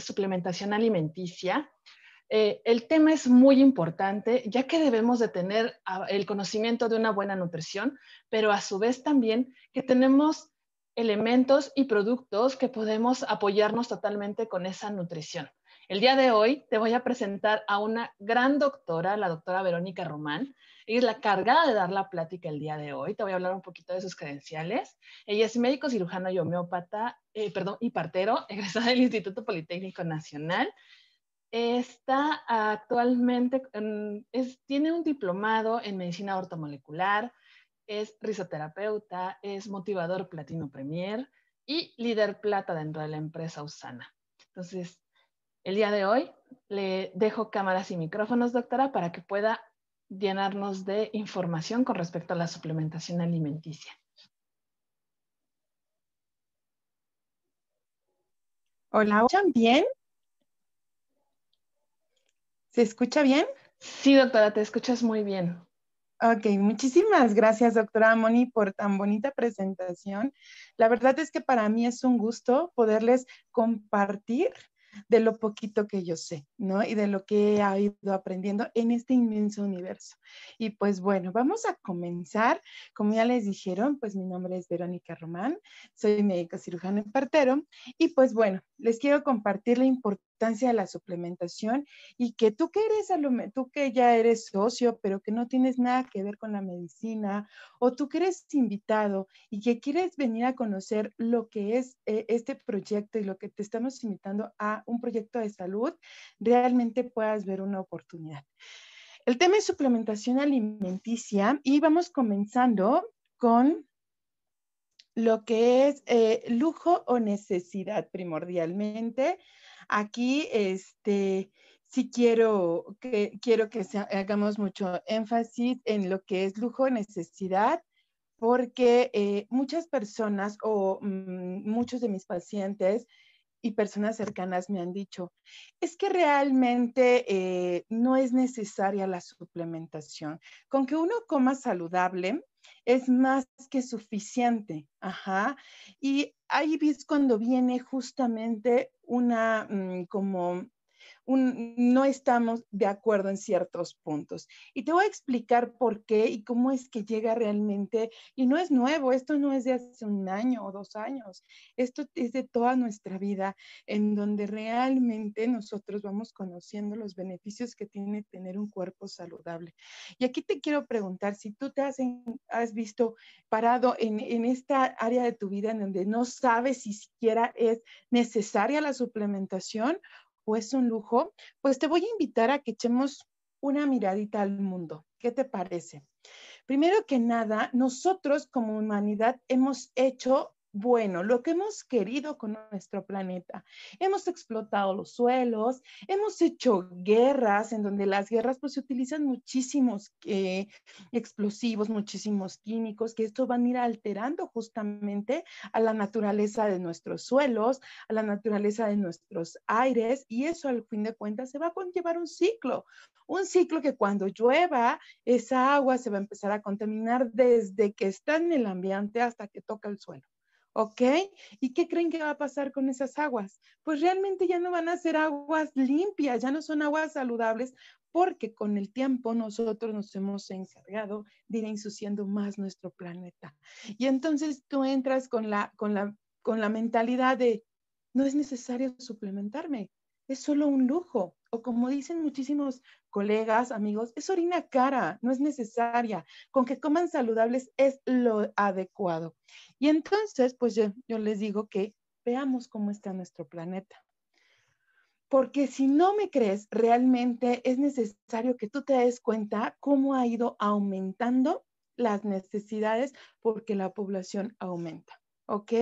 suplementación alimenticia. Eh, el tema es muy importante, ya que debemos de tener el conocimiento de una buena nutrición, pero a su vez también que tenemos elementos y productos que podemos apoyarnos totalmente con esa nutrición. El día de hoy te voy a presentar a una gran doctora, la doctora Verónica Román. Ella es la cargada de dar la plática el día de hoy. Te voy a hablar un poquito de sus credenciales. Ella es médico cirujano y homeópata, eh, perdón, y partero, egresada del Instituto Politécnico Nacional. Está actualmente, tiene un diplomado en medicina ortomolecular, es risoterapeuta, es motivador platino premier y líder plata dentro de la empresa Usana. Entonces, el día de hoy le dejo cámaras y micrófonos, doctora, para que pueda llenarnos de información con respecto a la suplementación alimenticia. Hola, ¿escuchan bien? ¿Se escucha bien? Sí, doctora, te escuchas muy bien. Ok, muchísimas gracias, doctora Moni, por tan bonita presentación. La verdad es que para mí es un gusto poderles compartir de lo poquito que yo sé, ¿no? Y de lo que he ido aprendiendo en este inmenso universo. Y pues bueno, vamos a comenzar. Como ya les dijeron, pues mi nombre es Verónica Román, soy médico cirujano y partero. Y pues bueno, les quiero compartir la importancia de la suplementación y que tú que eres, tú que ya eres socio, pero que no tienes nada que ver con la medicina, o tú que eres invitado y que quieres venir a conocer lo que es eh, este proyecto y lo que te estamos invitando a un proyecto de salud, realmente puedas ver una oportunidad. El tema es suplementación alimenticia y vamos comenzando con lo que es eh, lujo o necesidad primordialmente. Aquí, este, sí quiero que, quiero que hagamos mucho énfasis en lo que es lujo, necesidad, porque eh, muchas personas o mm, muchos de mis pacientes y personas cercanas me han dicho, es que realmente eh, no es necesaria la suplementación. Con que uno coma saludable es más que suficiente. Ajá. Y ahí ves cuando viene justamente una mm, no estamos de acuerdo en ciertos puntos. Y te voy a explicar por qué y cómo es que llega realmente, y no es nuevo, esto no es de hace un año o dos años, esto es de toda nuestra vida, en donde realmente nosotros vamos conociendo los beneficios que tiene tener un cuerpo saludable. Y aquí te quiero preguntar, si tú te has, has visto parado en, en esta área de tu vida en donde no sabes si siquiera es necesaria la suplementación o es un lujo, pues te voy a invitar a que echemos una miradita al mundo. ¿Qué te parece? Primero que nada, nosotros como humanidad hemos hecho bueno, lo que hemos querido con nuestro planeta. Hemos explotado los suelos, hemos hecho guerras en donde las guerras pues se utilizan muchísimos eh, explosivos, muchísimos químicos, que esto van a ir alterando justamente a la naturaleza de nuestros suelos, a la naturaleza de nuestros aires y eso al fin de cuentas se va a conllevar un ciclo, un ciclo que cuando llueva esa agua se va a empezar a contaminar desde que está en el ambiente hasta que toca el suelo. ¿Ok? ¿Y qué creen que va a pasar con esas aguas? Pues realmente ya no van a ser aguas limpias, ya no son aguas saludables porque con el tiempo nosotros nos hemos encargado de ir ensuciando más nuestro planeta. Y entonces tú entras con la, con la, con la mentalidad de, no es necesario suplementarme, es solo un lujo. O como dicen muchísimos colegas, amigos, es orina cara, no es necesaria. Con que coman saludables es lo adecuado. Y entonces, pues yo, yo les digo que veamos cómo está nuestro planeta. Porque si no me crees, realmente es necesario que tú te des cuenta cómo ha ido aumentando las necesidades porque la población aumenta. ¿Ok?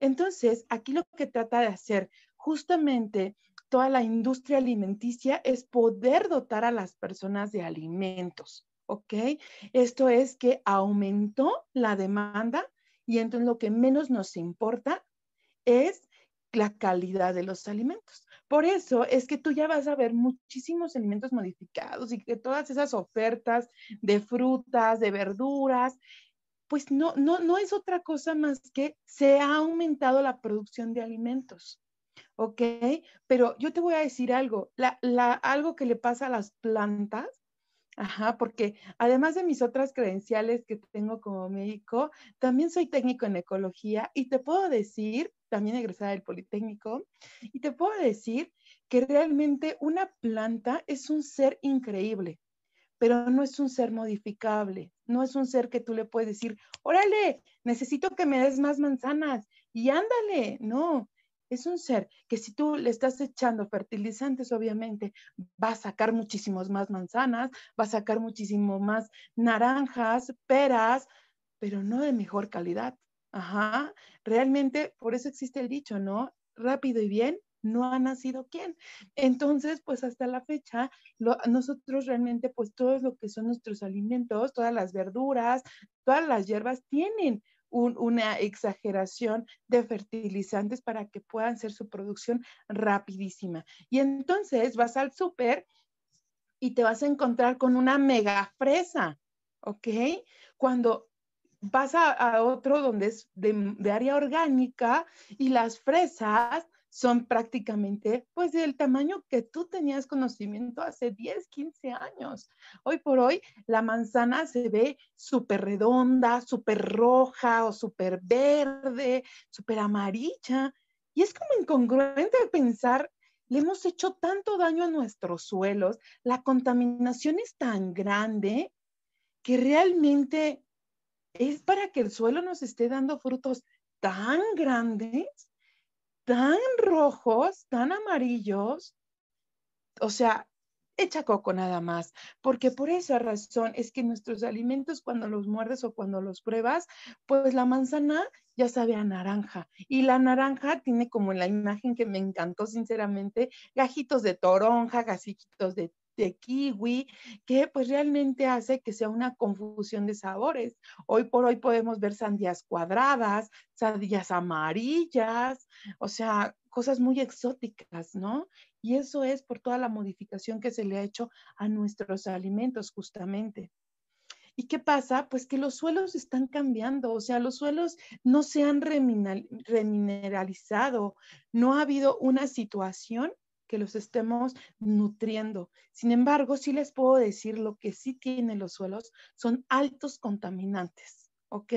Entonces, aquí lo que trata de hacer justamente toda la industria alimenticia es poder dotar a las personas de alimentos, ¿ok? Esto es que aumentó la demanda y entonces lo que menos nos importa es la calidad de los alimentos. Por eso es que tú ya vas a ver muchísimos alimentos modificados y que todas esas ofertas de frutas, de verduras, pues no, no, no es otra cosa más que se ha aumentado la producción de alimentos. ¿Ok? Pero yo te voy a decir algo, algo que le pasa a las plantas, ajá, porque además de mis otras credenciales que tengo como médico, también soy técnico en ecología y te puedo decir, también egresada del Politécnico, y te puedo decir que realmente una planta es un ser increíble, pero no es un ser modificable, no es un ser que tú le puedes decir, órale, necesito que me des más manzanas y ándale, no, es un ser que si tú le estás echando fertilizantes, obviamente va a sacar muchísimos más manzanas, va a sacar muchísimo más naranjas, peras, pero no de mejor calidad. Ajá, realmente por eso existe el dicho, ¿no? Rápido y bien no ha nacido quién. Entonces, pues hasta la fecha, nosotros realmente, pues todo lo que son nuestros alimentos, todas las verduras, todas las hierbas tienen una exageración de fertilizantes para que puedan ser su producción rapidísima. Y entonces vas al súper y te vas a encontrar con una mega fresa, ¿ok? Cuando vas a, otro donde es de área orgánica y las fresas son prácticamente pues del tamaño que tú tenías conocimiento hace 10, 15 años. Hoy por hoy la manzana se ve súper redonda, súper roja o súper verde, súper amarilla. Y es como incongruente pensar, le hemos hecho tanto daño a nuestros suelos, la contaminación es tan grande que realmente es para que el suelo nos esté dando frutos tan grandes tan rojos, tan amarillos, o sea, echa coco nada más, porque por esa razón es que nuestros alimentos cuando los muerdes o cuando los pruebas, pues la manzana ya sabe a naranja y la naranja tiene como la imagen que me encantó sinceramente, gajitos de toronja, gajitos de de kiwi, que pues realmente hace que sea una confusión de sabores. Hoy por hoy podemos ver sandías cuadradas, sandías amarillas, o sea, cosas muy exóticas, ¿no? Y eso es por toda la modificación que se le ha hecho a nuestros alimentos justamente. ¿Y qué pasa? Pues que los suelos están cambiando, o sea, los suelos no se han remineralizado, no ha habido una situación que los estemos nutriendo. Sin embargo, sí les puedo decir lo que sí tienen los suelos son altos contaminantes. ¿ok?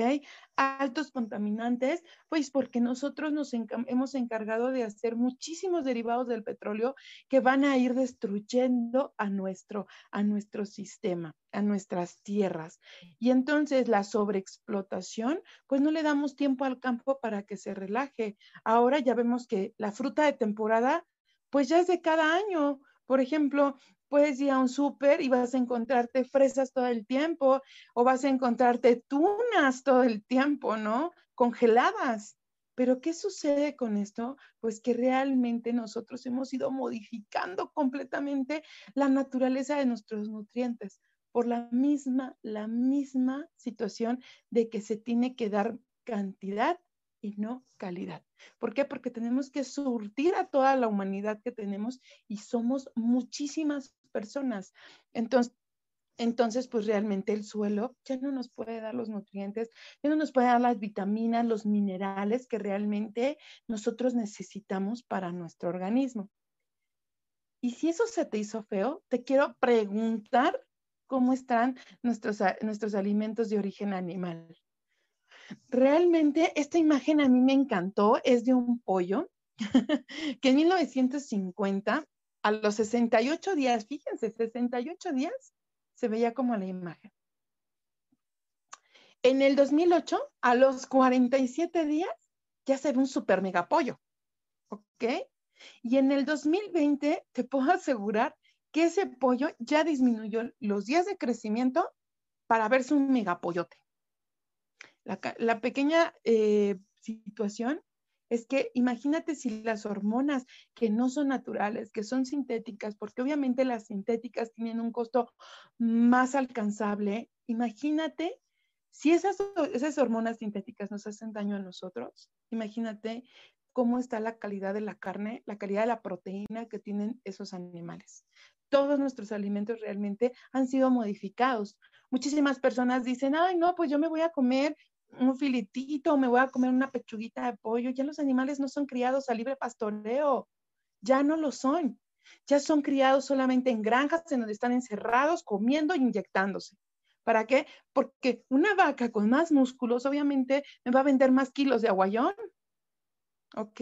Altos contaminantes, pues porque nosotros nos hemos encargado de hacer muchísimos derivados del petróleo que van a ir destruyendo a nuestro, a nuestro sistema, a nuestras tierras. Y entonces la sobreexplotación, pues no le damos tiempo al campo para que se relaje. Ahora ya vemos que la fruta de temporada pues ya es de cada año. Por ejemplo, puedes ir a un súper y vas a encontrarte fresas todo el tiempo o vas a encontrarte tunas todo el tiempo, ¿no? Congeladas. Pero ¿qué sucede con esto? Pues que realmente nosotros hemos ido modificando completamente la naturaleza de nuestros nutrientes por la misma, la misma situación de que se tiene que dar cantidad y no calidad. ¿Por qué? Porque tenemos que surtir a toda la humanidad que tenemos y somos muchísimas personas. Entonces, entonces, pues realmente el suelo ya no nos puede dar los nutrientes, ya no nos puede dar las vitaminas, los minerales que realmente nosotros necesitamos para nuestro organismo. Y si eso se te hizo feo, te quiero preguntar cómo están nuestros, nuestros alimentos de origen animal. Realmente esta imagen a mí me encantó, es de un pollo que en 1950, a los 68 días, fíjense, 68 días, se veía como la imagen. En el 2008, a los 47 días, ya se ve un super mega pollo, ¿ok? Y en el 2020, te puedo asegurar que ese pollo ya disminuyó los días de crecimiento para verse un megapollote. La, pequeña eh, situación es que imagínate si las hormonas que no son naturales, que son sintéticas, porque obviamente las sintéticas tienen un costo más alcanzable, imagínate si esas, esas hormonas sintéticas nos hacen daño a nosotros, imagínate cómo está la calidad de la carne, la calidad de la proteína que tienen esos animales. Todos nuestros alimentos realmente han sido modificados. Muchísimas personas dicen, ay, no, pues yo me voy a comer un filetito, me voy a comer una pechuguita de pollo. Ya los animales no son criados a libre pastoreo, ya no lo son. Ya son criados solamente en granjas en donde están encerrados, comiendo e inyectándose. ¿Para qué? Porque una vaca con más músculos obviamente me va a vender más kilos de aguayón. ¿Ok?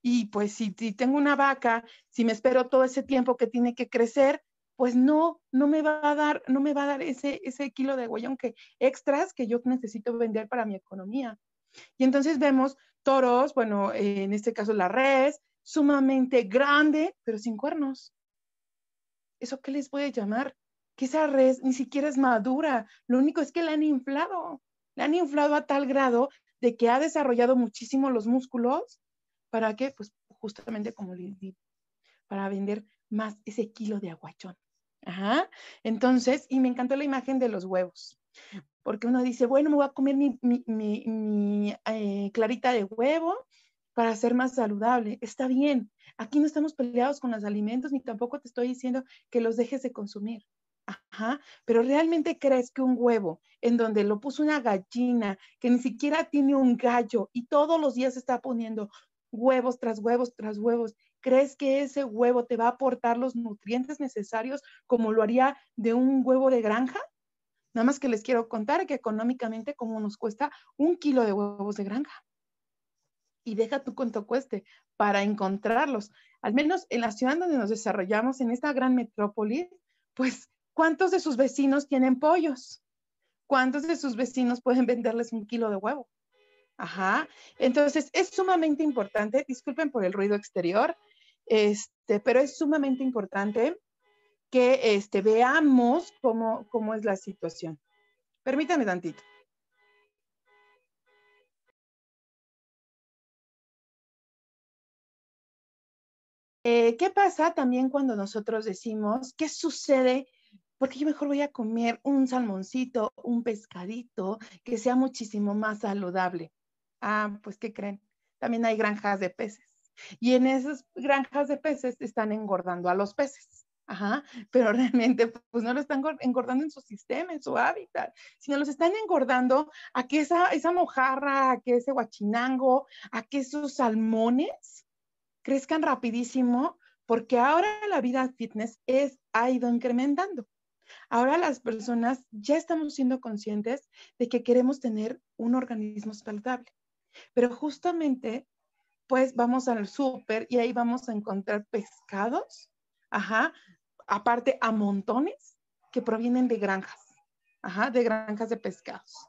Y pues si, tengo una vaca, si me espero todo ese tiempo que tiene que crecer, pues no, no me va a dar, no me va a dar ese, ese kilo de aguayón que extras que yo necesito vender para mi economía. Y entonces vemos toros, bueno, en este caso la res, sumamente grande, pero sin cuernos. ¿Eso qué les voy a llamar? Que esa res ni siquiera es madura, lo único es que la han inflado, la han inflado a tal grado de que ha desarrollado muchísimo los músculos. ¿Para qué? Pues justamente como les digo, para vender más ese kilo de aguachón. Ajá. Entonces, y me encantó la imagen de los huevos, porque uno dice, bueno, me voy a comer mi, eh, clarita de huevo para ser más saludable. Está bien. Aquí no estamos peleados con los alimentos, ni tampoco te estoy diciendo que los dejes de consumir. Ajá, pero realmente crees que un huevo en donde lo puso una gallina que ni siquiera tiene un gallo y todos los días está poniendo huevos tras huevos tras huevos, ¿crees que ese huevo te va a aportar los nutrientes necesarios como lo haría de un huevo de granja? Nada más que les quiero contar que económicamente como nos cuesta un kilo de huevos de granja. Y deja tu cuánto cueste para encontrarlos. Al menos en la ciudad donde nos desarrollamos, en esta gran metrópoli, pues ¿Cuántos de sus vecinos tienen pollos? ¿Cuántos de sus vecinos pueden venderles un kilo de huevo? Ajá. Entonces, es sumamente importante, disculpen por el ruido exterior, este, pero es sumamente importante que este, veamos cómo, cómo es la situación. Permítanme tantito. Eh, ¿Qué pasa también cuando nosotros decimos qué sucede porque yo mejor voy a comer un salmoncito, un pescadito, que sea muchísimo más saludable. Ah, pues, ¿qué creen? También hay granjas de peces. Y en esas granjas de peces están engordando a los peces. Ajá, pero realmente pues no lo están engordando en su sistema, en su hábitat, sino los están engordando a que esa, esa mojarra, a que ese guachinango, a que esos salmones crezcan rapidísimo, porque ahora la vida fitness es, ha ido incrementando. Ahora las personas ya estamos siendo conscientes de que queremos tener un organismo saludable, pero justamente pues vamos al súper y ahí vamos a encontrar pescados, ajá, aparte a montones que provienen de granjas, ajá, de granjas de pescados.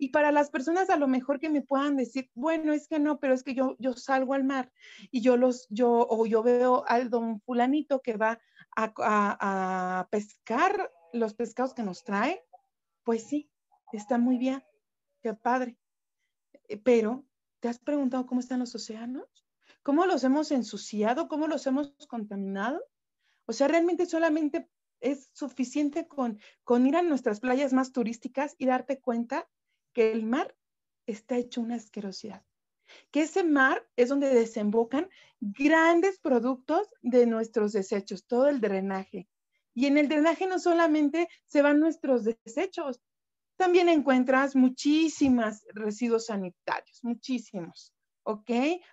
Y para las personas a lo mejor que me puedan decir, bueno, es que no, pero es que yo, yo salgo al mar y yo los, yo, o yo veo al don fulanito que va a, a pescar los pescados que nos trae, pues sí, está muy bien, qué padre. Pero, ¿te has preguntado cómo están los océanos? ¿Cómo los hemos ensuciado? ¿Cómo los hemos contaminado? O sea, realmente solamente es suficiente con, con ir a nuestras playas más turísticas y darte cuenta que el mar está hecho una asquerosidad. Que ese mar es donde desembocan grandes productos de nuestros desechos, todo el drenaje, y en el drenaje no solamente se van nuestros desechos, también encuentras muchísimos residuos sanitarios, muchísimos, ¿ok?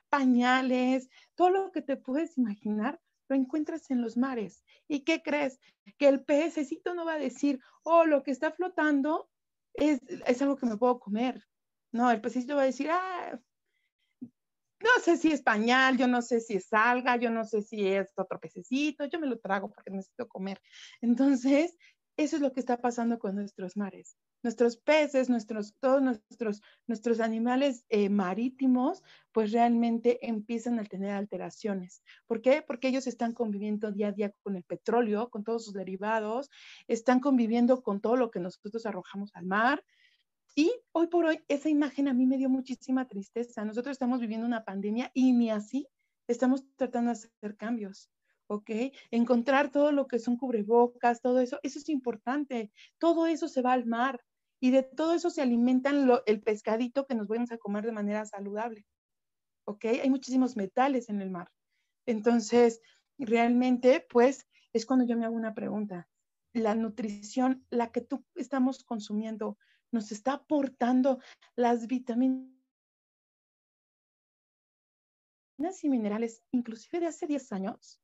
Pañales, todo lo que te puedes imaginar lo encuentras en los mares. ¿Y qué crees? Que el pececito no va a decir, oh, lo que está flotando es, es algo que me puedo comer. No, el pececito va a decir, ah, no sé si es pañal, yo no sé si es alga, yo no sé si es otro pececito, yo me lo trago porque necesito comer. Entonces, eso es lo que está pasando con nuestros mares. Nuestros peces, nuestros, todos nuestros, nuestros animales eh, marítimos, pues realmente empiezan a tener alteraciones. ¿Por qué? Porque ellos están conviviendo día a día con el petróleo, con todos sus derivados, están conviviendo con todo lo que nosotros arrojamos al mar, y hoy por hoy esa imagen a mí me dio muchísima tristeza. Nosotros estamos viviendo una pandemia y ni así estamos tratando de hacer cambios. ¿Ok? Encontrar todo lo que son cubrebocas, todo eso, eso es importante. Todo eso se va al mar y de todo eso se alimentan el pescadito que nos vamos a comer de manera saludable, ¿ok? Hay muchísimos metales en el mar. Entonces, realmente, pues, es cuando yo me hago una pregunta. La nutrición, la que tú estamos consumiendo, nos está aportando las vitaminas y minerales, inclusive de hace 10 años.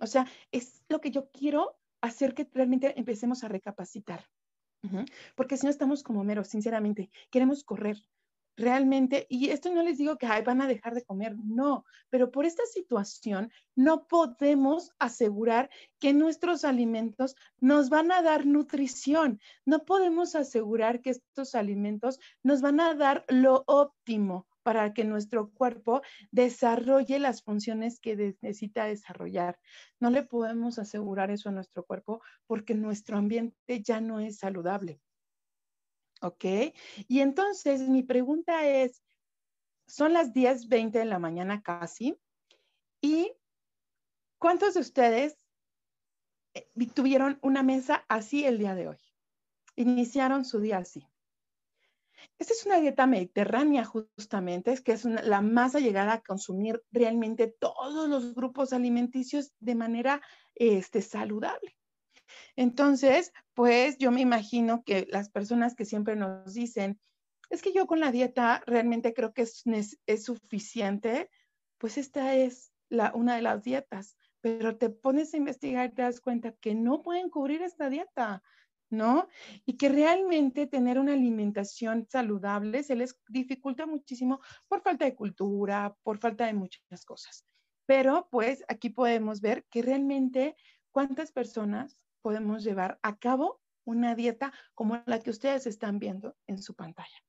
O sea, es lo que yo quiero hacer que realmente empecemos a recapacitar. Porque si no estamos como meros, sinceramente, queremos correr, realmente, y esto no les digo que van a dejar de comer, no, pero por esta situación no podemos asegurar que nuestros alimentos nos van a dar nutrición, no podemos asegurar que estos alimentos nos van a dar lo óptimo para que nuestro cuerpo desarrolle las funciones que necesita desarrollar. No le podemos asegurar eso a nuestro cuerpo porque nuestro ambiente ya no es saludable. ¿Ok? Y entonces mi pregunta es, son las 10.20 de la mañana casi, ¿y cuántos de ustedes eh, tuvieron una mesa así el día de hoy? Iniciaron su día así. Esta es una dieta mediterránea justamente, es que es la más allegada a consumir realmente todos los grupos alimenticios de manera este, saludable. Entonces, pues yo me imagino que las personas que siempre nos dicen, es que yo con la dieta realmente creo que es, es suficiente, pues esta es la, una de las dietas, pero te pones a investigar y te das cuenta que no pueden cubrir esta dieta, ¿no? Y que realmente tener una alimentación saludable se les dificulta muchísimo por falta de cultura, por falta de muchas cosas. Pero pues aquí podemos ver que realmente cuántas personas podemos llevar a cabo una dieta como la que ustedes están viendo en su pantalla.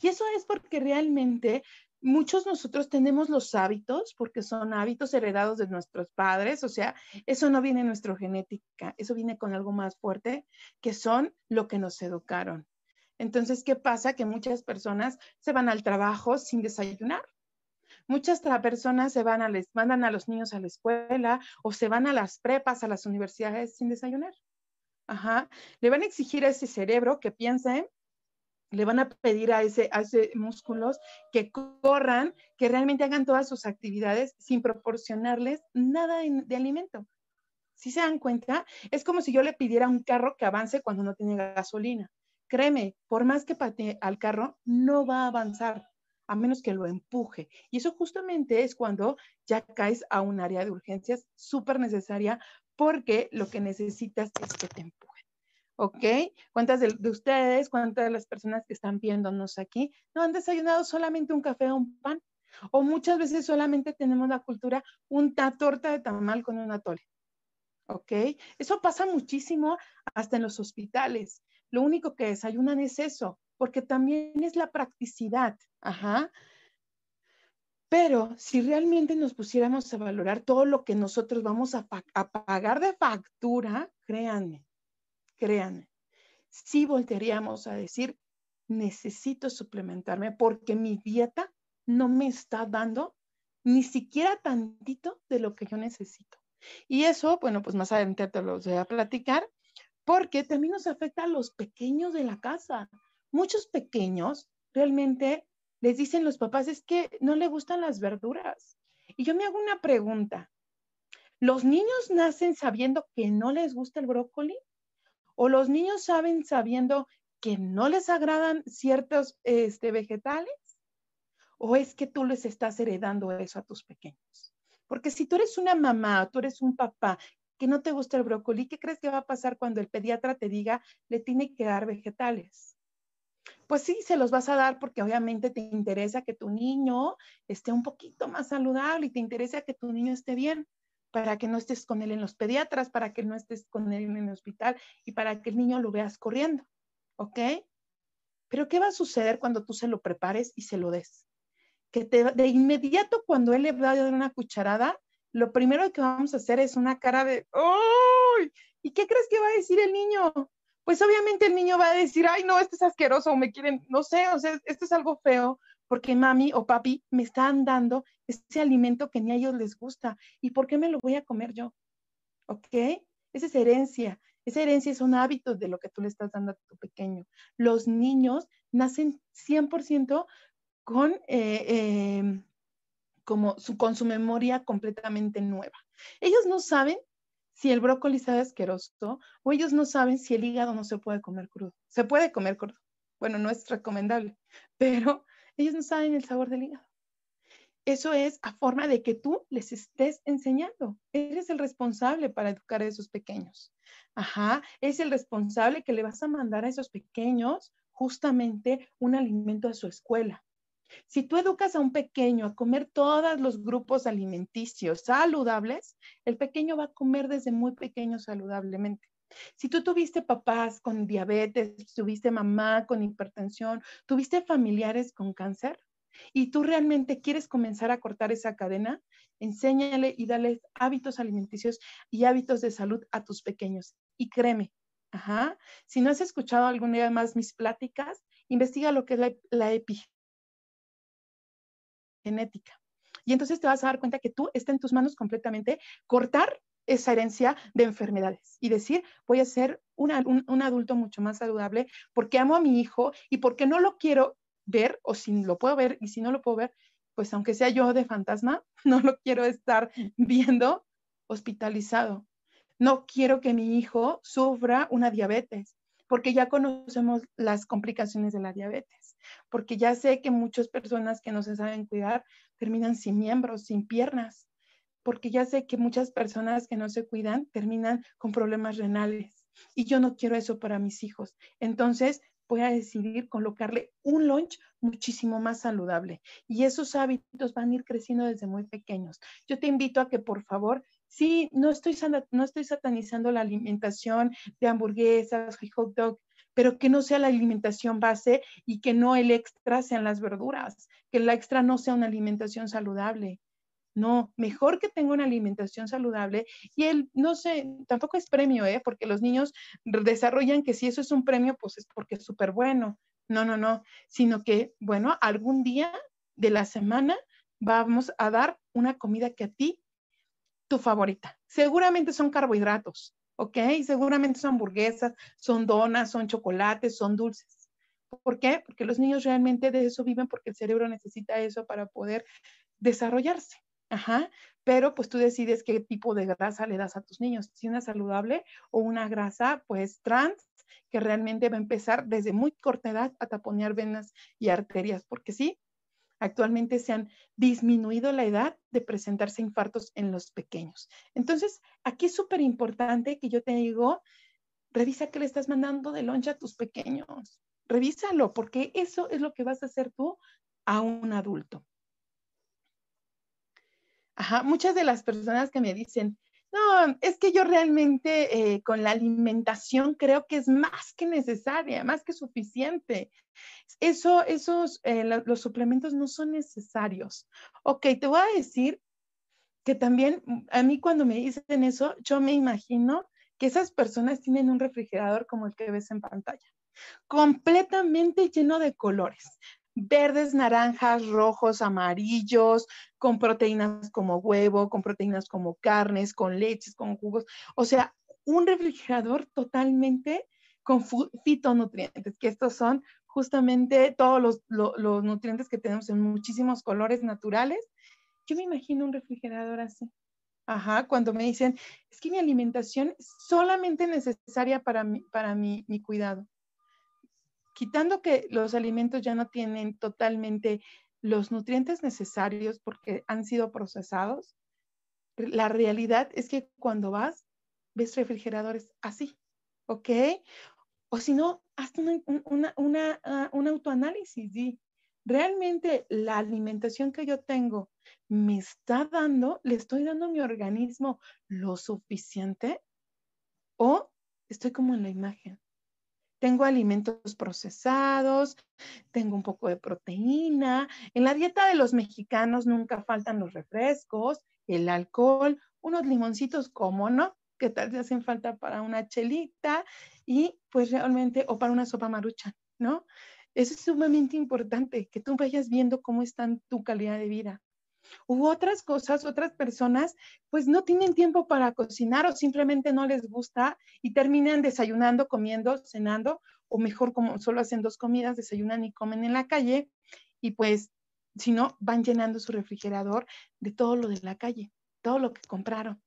Y eso es porque realmente muchos nosotros tenemos los hábitos, porque son hábitos heredados de nuestros padres, o sea, eso no viene en nuestra genética, eso viene con algo más fuerte, que son lo que nos educaron. Entonces, ¿qué pasa? Que muchas personas se van al trabajo sin desayunar. Muchas personas se van a les mandan a los niños a la escuela o se van a las prepas, a las universidades sin desayunar. Ajá. Le van a exigir a ese cerebro que piense, le van a pedir a ese, a ese músculos que corran, que realmente hagan todas sus actividades sin proporcionarles nada de, alimento. Si se dan cuenta, es como si yo le pidiera a un carro que avance cuando no tiene gasolina. Créeme, por más que patee al carro, no va a avanzar a menos que lo empuje. Y eso justamente es cuando ya caes a un área de urgencias súper necesaria porque lo que necesitas es que te empuje. ¿Ok? ¿Cuántas de, ustedes, cuántas de las personas que están viéndonos aquí no han desayunado solamente un café o un pan? O muchas veces solamente tenemos la cultura una torta de tamal con un atole. ¿Ok? Eso pasa muchísimo hasta en los hospitales. Lo único que desayunan es eso, porque también es la practicidad. Ajá. Pero si realmente nos pusiéramos a valorar todo lo que nosotros vamos a, pagar de factura, créanme, créanme, sí voltearíamos a decir, necesito suplementarme porque mi dieta no me está dando ni siquiera tantito de lo que yo necesito. Y eso, bueno, pues más adelante te lo voy a platicar, porque también nos afecta a los pequeños de la casa muchos pequeños realmente les dicen los papás es que no le gustan las verduras. Y yo me hago una pregunta. ¿Los niños nacen sabiendo que no les gusta el brócoli? ¿O los niños saben sabiendo que no les agradan ciertos este, vegetales? ¿O es que tú les estás heredando eso a tus pequeños? Porque si tú eres una mamá o tú eres un papá que no te gusta el brócoli, ¿qué crees que va a pasar cuando el pediatra te diga le tiene que dar vegetales? pues sí, se los vas a dar porque obviamente te interesa que tu niño esté un poquito más saludable y te interesa que tu niño esté bien para que no estés con él en los pediatras, para que no estés con él en el hospital y para que el niño lo veas corriendo, ¿ok? Pero ¿qué va a suceder cuando tú se lo prepares y se lo des? Que de inmediato cuando él le va a dar una cucharada, lo primero que vamos a hacer es una cara de ¡ay! ¿Y qué crees que va a decir el niño? pues obviamente el niño va a decir, ay, no, esto es asqueroso, o me quieren, no sé, o sea, esto es algo feo, porque mami o papi me están dando ese alimento que ni a ellos les gusta, ¿y por qué me lo voy a comer yo? ¿Ok? Esa es herencia. Esa herencia son hábitos de lo que tú le estás dando a tu pequeño. Los niños nacen 100% con, eh, em, como su, con su memoria completamente nueva. Ellos no saben si el brócoli sabe asqueroso o ellos no saben si el hígado no se puede comer crudo. Se puede comer crudo. Bueno, no es recomendable, pero ellos no saben el sabor del hígado. Eso es a forma de que tú les estés enseñando. Eres el responsable para educar a esos pequeños. Ajá, es el responsable que le vas a mandar a esos pequeños justamente un alimento a su escuela. Si tú educas a un pequeño a comer todos los grupos alimenticios saludables, el pequeño va a comer desde muy pequeño saludablemente. Si tú tuviste papás con diabetes, tuviste mamá con hipertensión, tuviste familiares con cáncer, y tú realmente quieres comenzar a cortar esa cadena, enséñale y dale hábitos alimenticios y hábitos de salud a tus pequeños. Y créeme, ajá, si no has escuchado alguna vez más mis pláticas, investiga lo que es la, epigenética. Y entonces te vas a dar cuenta que tú está en tus manos completamente cortar esa herencia de enfermedades y decir, voy a ser un, adulto mucho más saludable porque amo a mi hijo y porque no lo quiero ver o si lo puedo ver y si no lo puedo ver, pues aunque sea yo de fantasma, no lo quiero estar viendo hospitalizado. No quiero que mi hijo sufra una diabetes, porque ya conocemos las complicaciones de la diabetes, porque ya sé que muchas personas que no se saben cuidar terminan sin miembros, sin piernas, porque ya sé que muchas personas que no se cuidan terminan con problemas renales y yo no quiero eso para mis hijos. Entonces, voy a decidir colocarle un lunch muchísimo más saludable. Y esos hábitos van a ir creciendo desde muy pequeños. Yo te invito a que por favor, sí, no estoy, no estoy satanizando la alimentación de hamburguesas y hot dog, pero que no sea la alimentación base y que no el extra sean las verduras, que el extra no sea una alimentación saludable. No, mejor que tenga una alimentación saludable y él, no sé, tampoco es premio, ¿eh? Porque los niños desarrollan que si eso es un premio, pues es porque es súper bueno. No, no, no, sino que, bueno, algún día de la semana vamos a dar una comida que a ti, tu favorita. Seguramente son carbohidratos, ¿ok? Seguramente son hamburguesas, son donas, son chocolates, son dulces. ¿Por qué? Porque los niños realmente de eso viven porque el cerebro necesita eso para poder desarrollarse. Ajá, pero pues tú decides qué tipo de grasa le das a tus niños, si una saludable o una grasa pues trans que realmente va a empezar desde muy corta edad a taponear venas y arterias, porque sí, actualmente se han disminuido la edad de presentarse infartos en los pequeños. Entonces, aquí es súper importante que yo te digo, revisa qué le estás mandando de loncha a tus pequeños. Revísalo, porque eso es lo que vas a hacer tú a un adulto. Muchas de las personas que me dicen, no, es que yo realmente eh, con la alimentación creo que es más que necesaria, más que suficiente. Eso, esos, eh, los suplementos no son necesarios. Ok, te voy a decir que también mm, a mí cuando me dicen eso, yo me imagino que esas personas tienen un refrigerador como el que ves en pantalla, completamente lleno de colores verdes, naranjas, rojos, amarillos, con proteínas como huevo, con proteínas como carnes, con leches, con jugos. O sea, un refrigerador totalmente con fitonutrientes, que estos son justamente todos los, nutrientes que tenemos en muchísimos colores naturales. Yo me imagino un refrigerador así. Ajá, cuando me dicen, es que mi alimentación es solamente necesaria para mi, para mi cuidado quitando que los alimentos ya no tienen totalmente los nutrientes necesarios porque han sido procesados, la realidad es que cuando vas, ves refrigeradores así, ¿ok? O si no, hazte una, ah, un autoanálisis y realmente la alimentación que yo tengo me está dando, le estoy dando a mi organismo lo suficiente o estoy como en la imagen tengo alimentos procesados, tengo un poco de proteína. En la dieta de los mexicanos nunca faltan los refrescos, el alcohol, unos limoncitos, ¿cómo no? Que tal te hacen falta para una chelita y pues realmente, o para una sopa marucha, ¿no? Eso es sumamente importante, que tú vayas viendo cómo está tu calidad de vida. U otras cosas, otras personas, pues no tienen tiempo para cocinar o simplemente no les gusta y terminan desayunando, comiendo, cenando, o mejor como solo hacen dos comidas, desayunan y comen en la calle y pues si no, van llenando su refrigerador de todo lo de la calle, todo lo que compraron.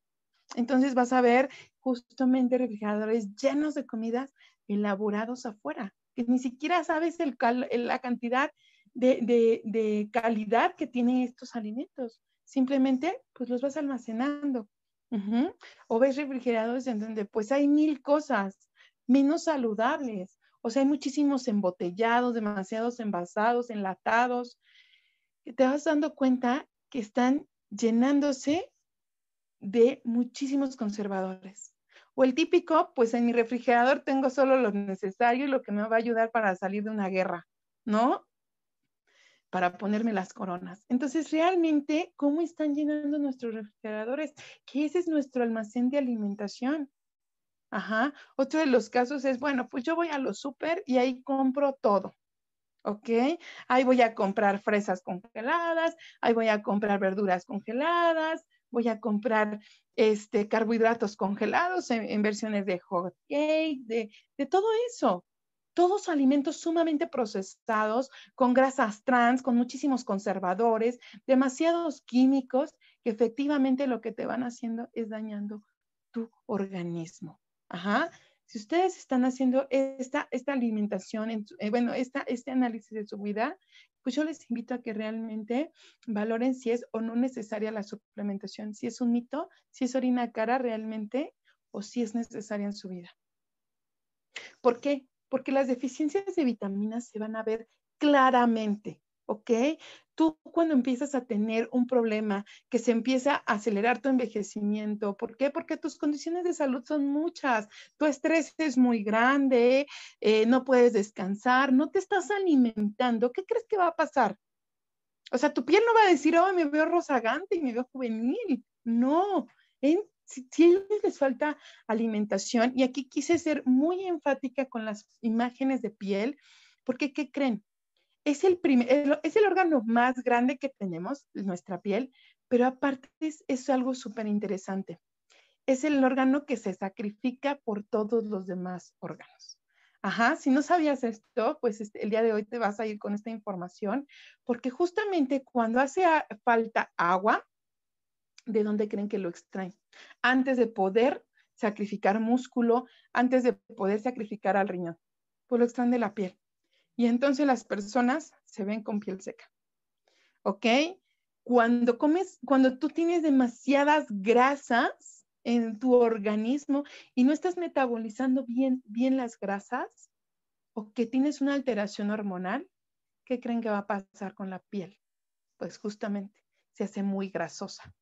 Entonces vas a ver justamente refrigeradores llenos de comidas elaborados afuera, que ni siquiera sabes la cantidad de, calidad que tienen estos alimentos. Simplemente, pues los vas almacenando. O ves refrigeradores en donde pues hay mil cosas menos saludables. O sea, hay muchísimos embotellados, demasiados envasados, enlatados, que te vas dando cuenta que están llenándose de muchísimos conservadores. O el típico, pues en mi refrigerador tengo solo lo necesario y lo que me va a ayudar para salir de una guerra, ¿no? Para ponerme las coronas. Entonces, realmente, ¿cómo están llenando nuestros refrigeradores? Que ese es nuestro almacén de alimentación. Ajá. Otro de los casos es, bueno, pues yo voy a los súper y ahí compro todo. ¿ok? Ahí voy a comprar fresas congeladas, ahí voy a comprar verduras congeladas, voy a comprar este, carbohidratos congelados en, versiones de hot cake, de, de todo eso. Todos alimentos sumamente procesados, con grasas trans, con muchísimos conservadores, demasiados químicos, que efectivamente lo que te van haciendo es dañando tu organismo. Ajá. Si ustedes están haciendo esta, alimentación, eh, bueno, esta, este análisis de su vida, pues yo les invito a que realmente valoren si es o no necesaria la suplementación, si es un mito, si es orina cara realmente o si es necesaria en su vida. ¿Por qué? Porque las deficiencias de vitaminas se van a ver claramente. ¿ok? Tú cuando empiezas a tener un problema que se empieza a acelerar tu envejecimiento, ¿por qué? Porque tus condiciones de salud son muchas, tu estrés es muy grande, eh, no puedes descansar, no te estás alimentando, ¿qué crees que va a pasar? O sea, tu piel no va a decir, oh, me veo rozagante y me veo juvenil. No, si, ellos les falta alimentación, y aquí quise ser muy enfática con las imágenes de piel, porque ¿qué creen? es el, primer, es el órgano más grande que tenemos, nuestra piel, pero aparte es, algo súper interesante. Es el órgano que se sacrifica por todos los demás órganos. Ajá, si no sabías esto, pues este, el día de hoy te vas a ir con esta información, porque justamente cuando hace falta agua, ¿de dónde creen que lo extraen? Antes de poder sacrificar músculo, antes de poder sacrificar al riñón, pues lo extraen de la piel. Y entonces las personas se ven con piel seca. ¿Ok? Cuando comes, cuando tú tienes demasiadas grasas en tu organismo y no estás metabolizando bien, bien las grasas o que tienes una alteración hormonal, ¿qué creen que va a pasar con la piel? Pues justamente se hace muy grasosa.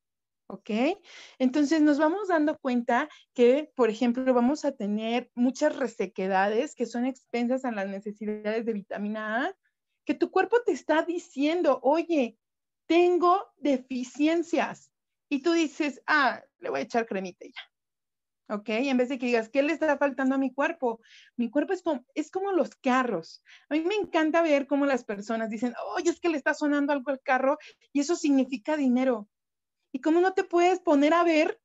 ¿Ok? Entonces nos vamos dando cuenta que, por ejemplo, vamos a tener muchas resequedades que son expensas a las necesidades de vitamina A, que tu cuerpo te está diciendo, oye, tengo deficiencias. Y tú dices, ah, le voy a echar cremita ya. ¿ok? En vez de que digas, ¿qué le está faltando a mi cuerpo? Mi cuerpo es como, es como los carros. A mí me encanta ver cómo las personas dicen, oye, es que le está sonando algo al carro y eso significa dinero. ¿Y cómo no te puedes poner a ver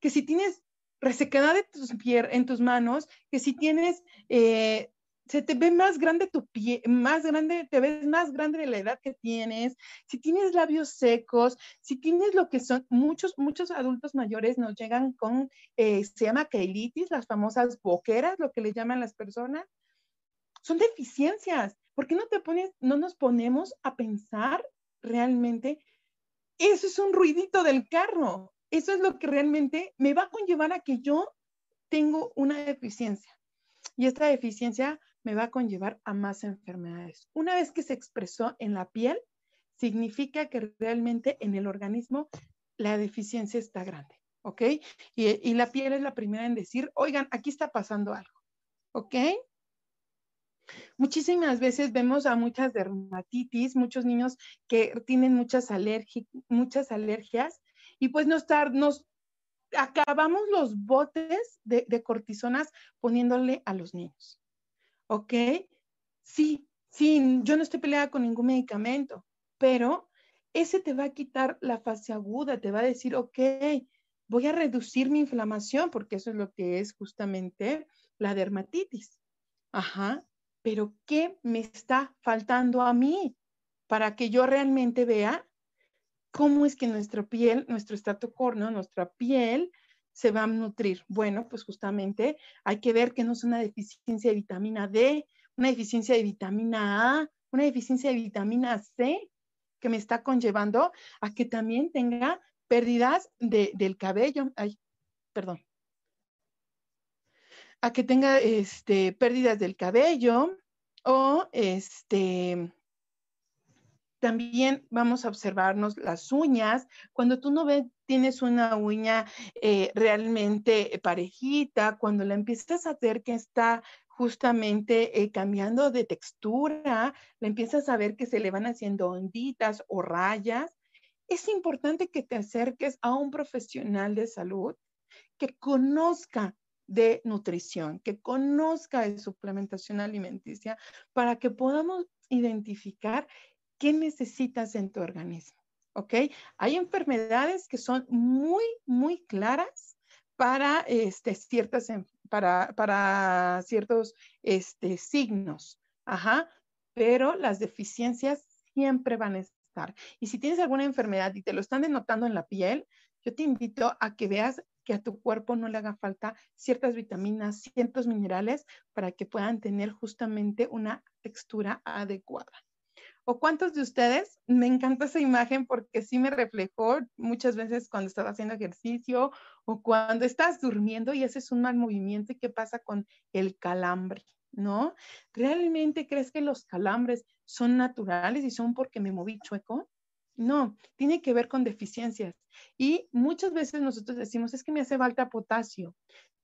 que si tienes resequedad de tus en tus manos, que si tienes, eh, se te ve más grande tu pie, más grande, te ves más grande de la edad que tienes, si tienes labios secos, si tienes lo que son, muchos, muchos adultos mayores nos llegan con, eh, se llama keilitis, las famosas boqueras, lo que le llaman las personas, son deficiencias. ¿Por qué no te pones, no nos ponemos a pensar realmente eso es un ruidito del carro. Eso es lo que realmente me va a conllevar a que yo tengo una deficiencia. Y esta deficiencia me va a conllevar a más enfermedades. Una vez que se expresó en la piel, significa que realmente en el organismo la deficiencia está grande, ¿ok? Y, y, la piel es la primera en decir, oigan, aquí está pasando algo, ¿ok? Muchísimas veces vemos a muchas dermatitis, muchos niños que tienen muchas, muchas alergias y pues nos, nos acabamos los botes de, de cortisonas poniéndole a los niños. ¿Ok? Sí, sí, yo no estoy peleada con ningún medicamento, pero ese te va a quitar la fase aguda, te va a decir, ok, voy a reducir mi inflamación, porque eso es lo que es justamente la dermatitis. Ajá pero ¿qué me está faltando a mí para que yo realmente vea cómo es que nuestra piel, nuestro estrato corneo, nuestra piel se va a nutrir? Bueno, pues justamente hay que ver que no es una deficiencia de vitamina D, una deficiencia de vitamina A, una deficiencia de vitamina C que me está conllevando a que también tenga pérdidas del cabello. Ay, perdón. A que tenga este, pérdidas del cabello o este, también vamos a observarnos las uñas. Cuando tú no ves, tienes una uña eh, realmente parejita, cuando la empiezas a ver que está justamente eh, cambiando de textura, la empiezas a ver que se le van haciendo onditas o rayas, es importante que te acerques a un profesional de salud que conozca de nutrición, que conozca de suplementación alimenticia para que podamos identificar qué necesitas en tu organismo. ¿Ok? Hay enfermedades que son muy, muy claras para este, ciertas, para, para ciertos este, signos. Ajá. Pero las deficiencias siempre van a estar. Y si tienes alguna enfermedad y te lo están denotando en la piel, yo te invito a que veas que a tu cuerpo no le haga falta ciertas vitaminas, ciertos minerales para que puedan tener justamente una textura adecuada. ¿O cuántos de ustedes? Me encanta esa imagen porque sí me reflejó muchas veces cuando estaba haciendo ejercicio o cuando estás durmiendo y haces un mal movimiento y qué pasa con el calambre, ¿no? ¿Realmente crees que los calambres son naturales y son porque me moví chueco? No, tiene que ver con deficiencias. Y muchas veces nosotros decimos, es que me hace falta potasio,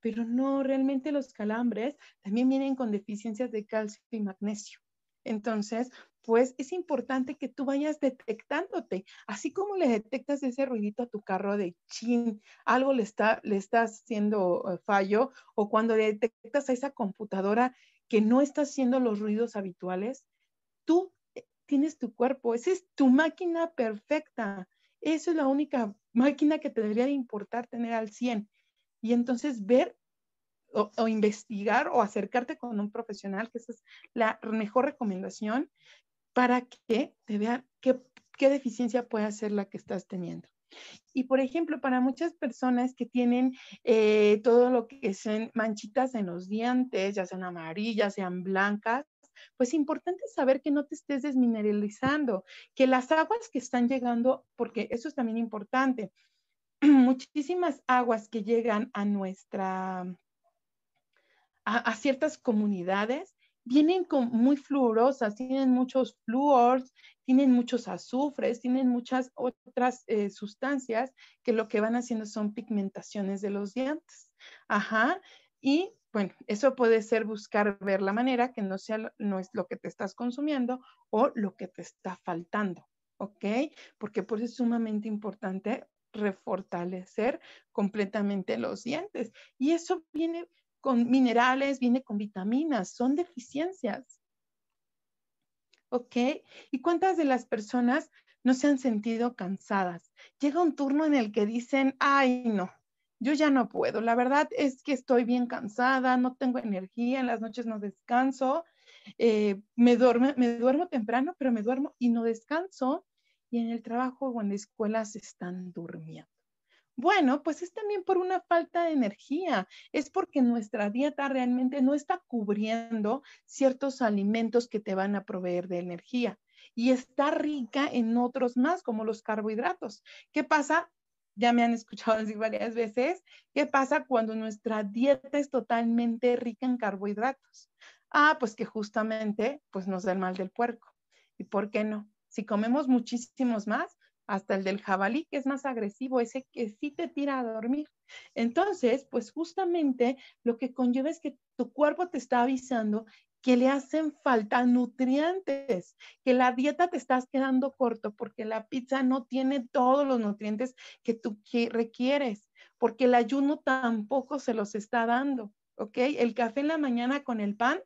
pero no, realmente los calambres también vienen con deficiencias de calcio y magnesio. Entonces, pues es importante que tú vayas detectándote, así como le detectas ese ruidito a tu carro de chin, algo le está, le está haciendo eh, fallo, o cuando le detectas a esa computadora que no está haciendo los ruidos habituales, tú tienes tu cuerpo, esa es tu máquina perfecta, esa es la única máquina que te debería de importar tener al 100. Y entonces ver o, investigar o acercarte con un profesional, que esa es la mejor recomendación para que te vean qué, deficiencia puede ser la que estás teniendo. Y por ejemplo, para muchas personas que tienen eh, todo lo que son manchitas en los dientes, ya sean amarillas, sean blancas, pues importante saber que no te estés desmineralizando, que las aguas que están llegando, porque eso es también importante, muchísimas aguas que llegan a nuestra a, ciertas comunidades vienen con, muy fluorosas, tienen muchos flúors, tienen muchos azufres, tienen muchas otras eh, sustancias que lo que van haciendo son pigmentaciones de los dientes. Ajá. Y bueno, eso puede ser buscar ver la manera que no sea no es lo que te estás consumiendo o lo que te está faltando, ¿ok? Porque por eso es sumamente importante refortalecer completamente los dientes. Y eso viene con minerales, viene con vitaminas, son deficiencias. ¿Ok? ¿Y cuántas de las personas no se han sentido cansadas? Llega un turno en el que dicen, ay, no, yo ya no puedo. La verdad es que estoy bien cansada, no tengo energía, en las noches no descanso, eh, me, duerme, me duermo temprano, pero me duermo y no descanso. Y en el trabajo o en la escuela se están durmiendo. Bueno, pues es también por una falta de energía, es porque nuestra dieta realmente no está cubriendo ciertos alimentos que te van a proveer de energía y está rica en otros más, como los carbohidratos. ¿Qué pasa? Ya me han escuchado decir varias veces, ¿qué pasa cuando nuestra dieta es totalmente rica en carbohidratos? Ah, pues que justamente pues nos da el mal del puerco. ¿Y por qué no? Si comemos muchísimos más, hasta el del jabalí, que es más agresivo, ese que sí te tira a dormir. Entonces, pues justamente lo que conlleva es que tu cuerpo te está avisando que le hacen falta nutrientes, que la dieta te estás quedando corto porque la pizza no tiene todos los nutrientes que tú requieres, porque el ayuno tampoco se los está dando, ¿ok? El café en la mañana con el pan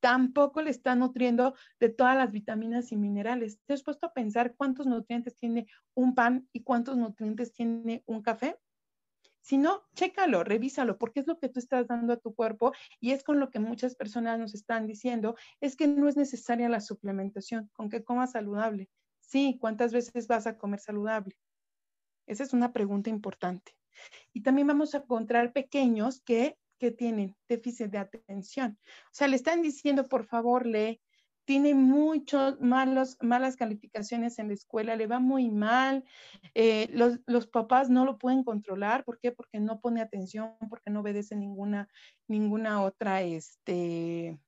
tampoco le está nutriendo de todas las vitaminas y minerales. ¿Te has puesto a pensar cuántos nutrientes tiene un pan y cuántos nutrientes tiene un café? Si no, chécalo, revísalo, porque es lo que tú estás dando a tu cuerpo y es con lo que muchas personas nos están diciendo, es que no es necesaria la suplementación, con que comas saludable. Sí, ¿cuántas veces vas a comer saludable? Esa es una pregunta importante. Y también vamos a encontrar pequeños que, que tienen déficit de atención. O sea, le están diciendo, por favor, lee, tiene muchas malas calificaciones en la escuela, le va muy mal, eh, los, papás no lo pueden controlar, ¿por qué? Porque no pone atención, porque no obedece ninguna, ninguna otra este,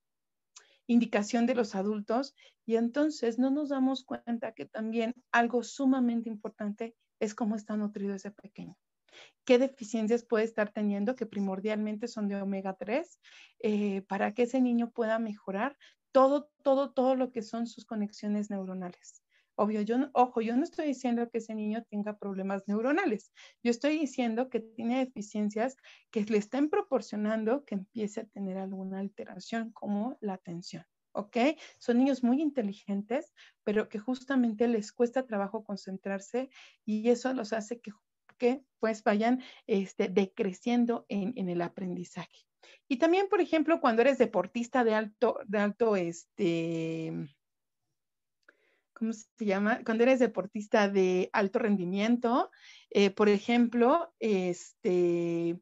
indicación de los adultos y entonces no nos damos cuenta que también algo sumamente importante es cómo está nutrido ese pequeño qué deficiencias puede estar teniendo, que primordialmente son de omega 3, eh, para que ese niño pueda mejorar todo, todo, todo lo que son sus conexiones neuronales. Obvio, yo, ojo, yo no estoy diciendo que ese niño tenga problemas neuronales. Yo estoy diciendo que tiene deficiencias que le estén proporcionando que empiece a tener alguna alteración como la atención. ¿Ok? Son niños muy inteligentes, pero que justamente les cuesta trabajo concentrarse y eso los hace que, que pues vayan este, decreciendo en, en el aprendizaje. Y también, por ejemplo, cuando eres deportista de alto, de alto, este, ¿cómo se llama? Cuando eres deportista de alto rendimiento, eh, por ejemplo, este,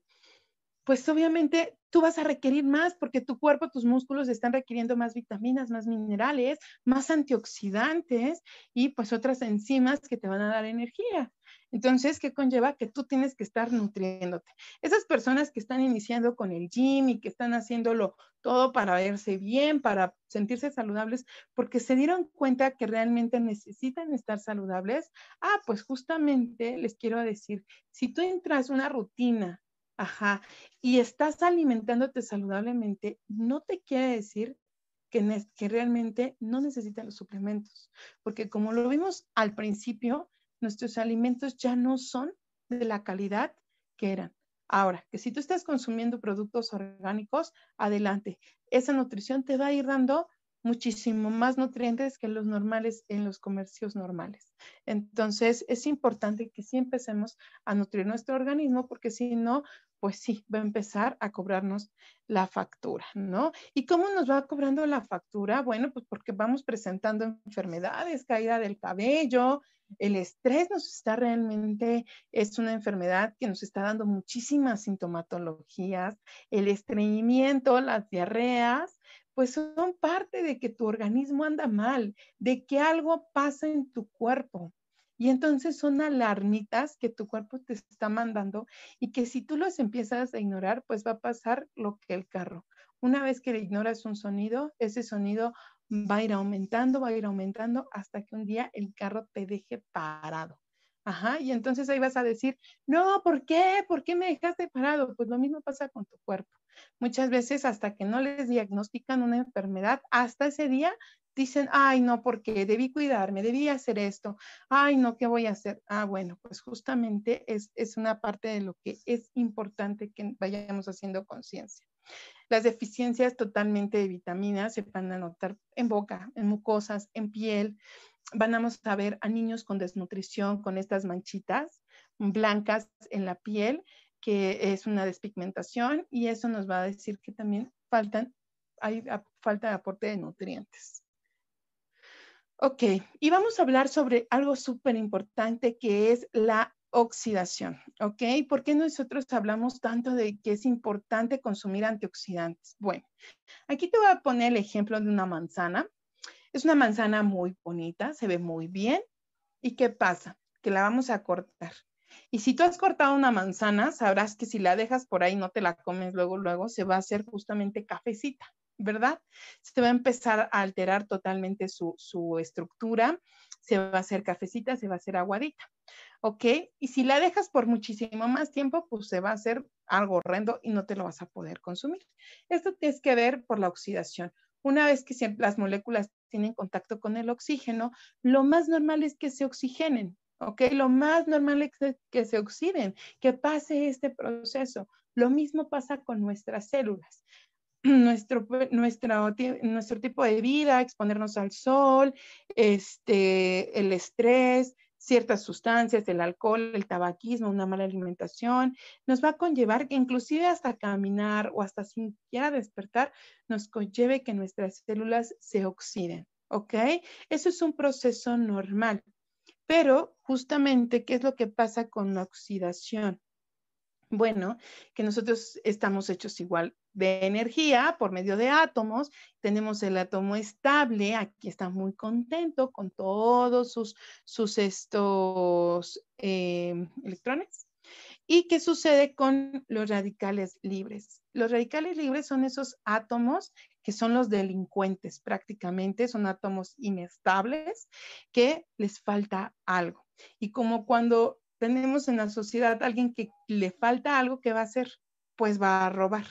pues obviamente tú vas a requerir más porque tu cuerpo, tus músculos están requiriendo más vitaminas, más minerales, más antioxidantes y pues otras enzimas que te van a dar energía. Entonces, ¿qué conlleva? Que tú tienes que estar nutriéndote. Esas personas que están iniciando con el gym y que están haciéndolo todo para verse bien, para sentirse saludables, porque se dieron cuenta que realmente necesitan estar saludables, ah, pues justamente les quiero decir, si tú entras una rutina, ajá, y estás alimentándote saludablemente, no te quiere decir que, que, realmente no necesitan los suplementos, porque como lo vimos al principio, nuestros alimentos ya no son de la calidad que eran. Ahora, que si tú estás consumiendo productos orgánicos, adelante. Esa nutrición te va a ir dando muchísimo más nutrientes que los normales en los comercios normales. Entonces, es importante que sí empecemos a nutrir nuestro organismo porque si no, pues sí, va a empezar a cobrarnos la factura, ¿no? ¿Y cómo nos va cobrando la factura? Bueno, pues porque vamos presentando enfermedades, caída del cabello, el estrés nos está realmente, es una enfermedad que nos está dando muchísimas sintomatologías, el estreñimiento, las diarreas, pues son parte de que tu organismo anda mal, de que algo pasa en tu cuerpo. Y entonces son alarmitas que tu cuerpo te está mandando y que si tú los empiezas a ignorar, pues va a pasar lo que el carro. Una vez que le ignoras un sonido, ese sonido va a ir aumentando, va a ir aumentando hasta que un día el carro te deje parado. Ajá, y entonces ahí vas a decir, no, ¿por qué? ¿Por qué me dejaste parado? Pues lo mismo pasa con tu cuerpo. Muchas veces hasta que no les diagnostican una enfermedad, hasta ese día dicen, ay, no, porque debí cuidarme, debí hacer esto, ay, no, ¿qué voy a hacer? Ah, bueno, pues justamente es, es una parte de lo que es importante que vayamos haciendo conciencia. Las deficiencias totalmente de vitaminas se van a notar en boca, en mucosas, en piel. Vamos a ver a niños con desnutrición, con estas manchitas blancas en la piel, que es una despigmentación y eso nos va a decir que también faltan, hay falta de aporte de nutrientes. Ok, y vamos a hablar sobre algo súper importante que es la oxidación, ¿ok? ¿Por qué nosotros hablamos tanto de que es importante consumir antioxidantes? Bueno, aquí te voy a poner el ejemplo de una manzana. Es una manzana muy bonita, se ve muy bien. ¿Y qué pasa? Que la vamos a cortar. Y si tú has cortado una manzana, sabrás que si la dejas por ahí, no te la comes luego, luego, se va a hacer justamente cafecita, ¿verdad? Se va a empezar a alterar totalmente su, su estructura, se va a hacer cafecita, se va a hacer aguadita. ¿ok? Y si la dejas por muchísimo más tiempo, pues se va a hacer algo horrendo y no te lo vas a poder consumir. Esto tiene que ver por la oxidación. Una vez que las moléculas tienen contacto con el oxígeno, lo más normal es que se oxigenen, ¿ok? Lo más normal es que se oxiden, que pase este proceso. Lo mismo pasa con nuestras células. Nuestro, nuestro, nuestro tipo de vida, exponernos al sol, este, el estrés, ciertas sustancias, el alcohol, el tabaquismo, una mala alimentación, nos va a conllevar que inclusive hasta caminar o hasta siquiera despertar, nos conlleve que nuestras células se oxiden, ¿ok? Eso es un proceso normal. Pero justamente, ¿qué es lo que pasa con la oxidación? Bueno, que nosotros estamos hechos igual de energía por medio de átomos. Tenemos el átomo estable, aquí está muy contento con todos sus, sus estos eh, electrones. ¿Y qué sucede con los radicales libres? Los radicales libres son esos átomos que son los delincuentes prácticamente, son átomos inestables que les falta algo. Y como cuando tenemos en la sociedad alguien que le falta algo, ¿qué va a hacer? Pues va a robar.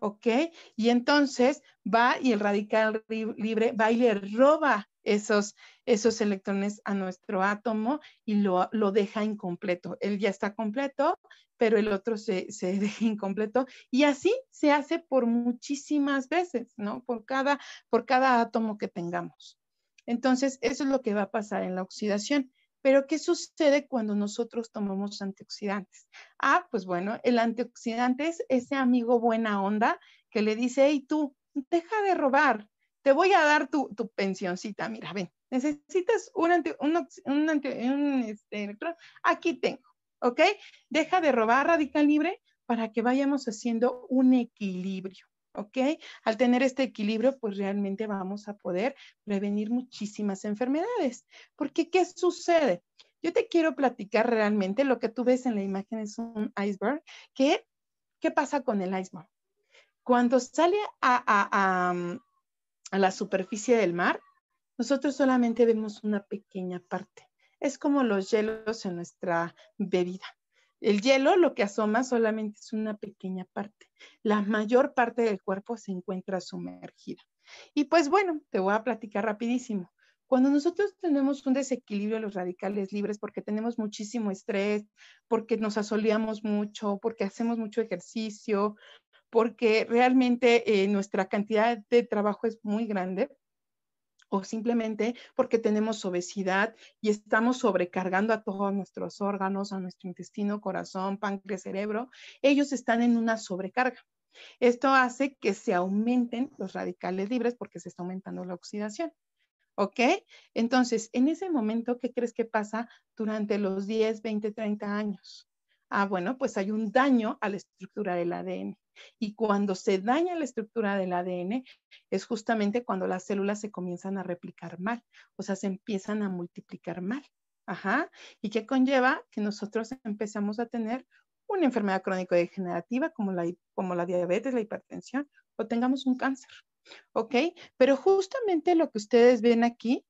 ¿Ok? Y entonces va y el radical libre va y le roba esos, esos electrones a nuestro átomo y lo, lo, deja incompleto. Él ya está completo, pero el otro se, se, deja incompleto. Y así se hace por muchísimas veces, ¿no? Por cada, por cada átomo que tengamos. Entonces, eso es lo que va a pasar en la oxidación. Pero, ¿qué sucede cuando nosotros tomamos antioxidantes? Ah, pues bueno, el antioxidante es ese amigo buena onda que le dice, hey, tú, deja de robar, te voy a dar tu, tu pensioncita, mira, ven, necesitas un, un, este, electrón, aquí tengo, ¿ok? Deja de robar radical libre para que vayamos haciendo un equilibrio. ¿ok? Al tener este equilibrio, pues realmente vamos a poder prevenir muchísimas enfermedades. Porque, ¿qué sucede? Yo te quiero platicar realmente lo que tú ves en la imagen es un iceberg. ¿Qué, qué pasa con el iceberg? Cuando sale a la superficie del mar, nosotros solamente vemos una pequeña parte. Es como los hielos en nuestra bebida. El hielo lo que asoma solamente es una pequeña parte. La mayor parte del cuerpo se encuentra sumergida. Y pues bueno, te voy a platicar rapidísimo. Cuando nosotros tenemos un desequilibrio de los radicales libres porque tenemos muchísimo estrés, porque nos asoleamos mucho, porque hacemos mucho ejercicio, porque realmente eh, nuestra cantidad de trabajo es muy grande, o simplemente porque tenemos obesidad y estamos sobrecargando a todos nuestros órganos, a nuestro intestino, corazón, páncreas, cerebro, ellos están en una sobrecarga. Esto hace que se aumenten los radicales libres porque se está aumentando la oxidación. ¿Ok? Entonces, en ese momento, ¿qué crees que pasa durante los 10, 20, 30 años? Ah, bueno, pues hay un daño a la estructura del ADN. Y cuando se daña la estructura del ADN, es justamente cuando las células se comienzan a replicar mal, o sea, se empiezan a multiplicar mal. Ajá. ¿Y qué conlleva? Que nosotros empezamos a tener una enfermedad crónico-degenerativa como la, como la diabetes, la hipertensión, o tengamos un cáncer. ¿Ok? Pero justamente lo que ustedes ven aquí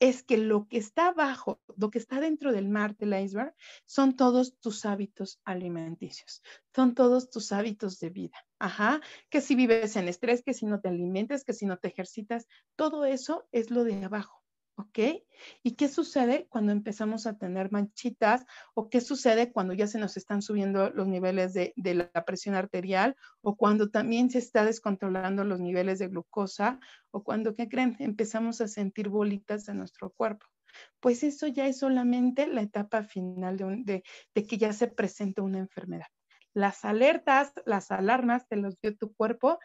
es que lo que está abajo, lo que está dentro del mar del iceberg, son todos tus hábitos alimenticios, son todos tus hábitos de vida. Ajá, que si vives en estrés, que si no te alimentas, que si no te ejercitas, todo eso es lo de abajo. ¿Ok? ¿Y qué sucede cuando empezamos a tener manchitas o qué sucede cuando ya se nos están subiendo los niveles de, la presión arterial o cuando también se está descontrolando los niveles de glucosa o cuando, ¿qué creen? Empezamos a sentir bolitas en nuestro cuerpo. Pues eso ya es solamente la etapa final de, que ya se presenta una enfermedad. Las alertas, las alarmas te los dio tu cuerpo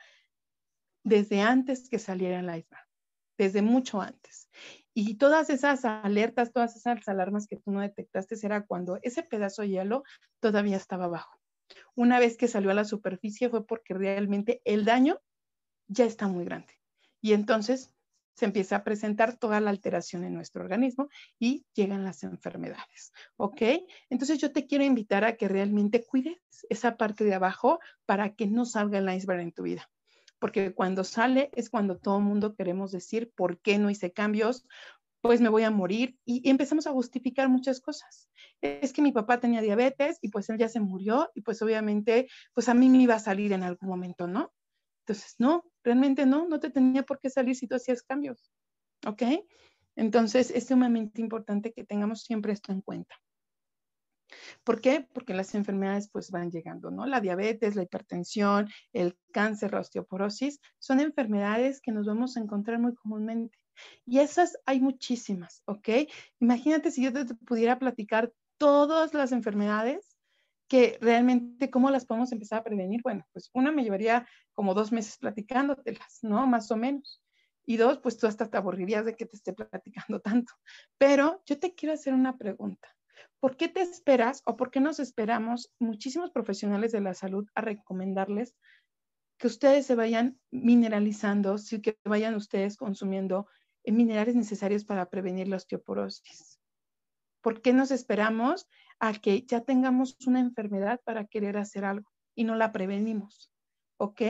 desde antes que saliera el iceberg, desde mucho antes. Y todas esas alertas, todas esas alarmas que tú no detectaste era cuando ese pedazo de hielo todavía estaba abajo. Una vez que salió a la superficie fue porque realmente el daño ya está muy grande. Y entonces se empieza a presentar toda la alteración en nuestro organismo y llegan las enfermedades. ¿Ok? Entonces yo te quiero invitar a que realmente cuides esa parte de abajo para que no salga el iceberg en tu vida porque cuando sale es cuando todo el mundo queremos decir, ¿por qué no hice cambios? Pues me voy a morir y, empezamos a justificar muchas cosas. Es que mi papá tenía diabetes y pues él ya se murió y pues obviamente pues a mí me iba a salir en algún momento, ¿no? Entonces, no, realmente no, no te tenía por qué salir si tú hacías cambios, ¿ok? Entonces, es sumamente importante que tengamos siempre esto en cuenta. ¿Por qué? Porque las enfermedades pues van llegando, ¿no? La diabetes, la hipertensión, el cáncer, la osteoporosis, son enfermedades que nos vamos a encontrar muy comúnmente. Y esas hay muchísimas, ¿ok? Imagínate si yo te pudiera platicar todas las enfermedades que realmente cómo las podemos empezar a prevenir. Bueno, pues una me llevaría como dos meses platicándotelas, ¿no? Más o menos. Y dos, pues tú hasta te aburrirías de que te esté platicando tanto. Pero yo te quiero hacer una pregunta. ¿Por qué te esperas o por qué nos esperamos muchísimos profesionales de la salud a recomendarles que ustedes se vayan mineralizando, sí que vayan ustedes consumiendo minerales necesarios para prevenir la osteoporosis? ¿Por qué nos esperamos a que ya tengamos una enfermedad para querer hacer algo y no la prevenimos? ¿Ok?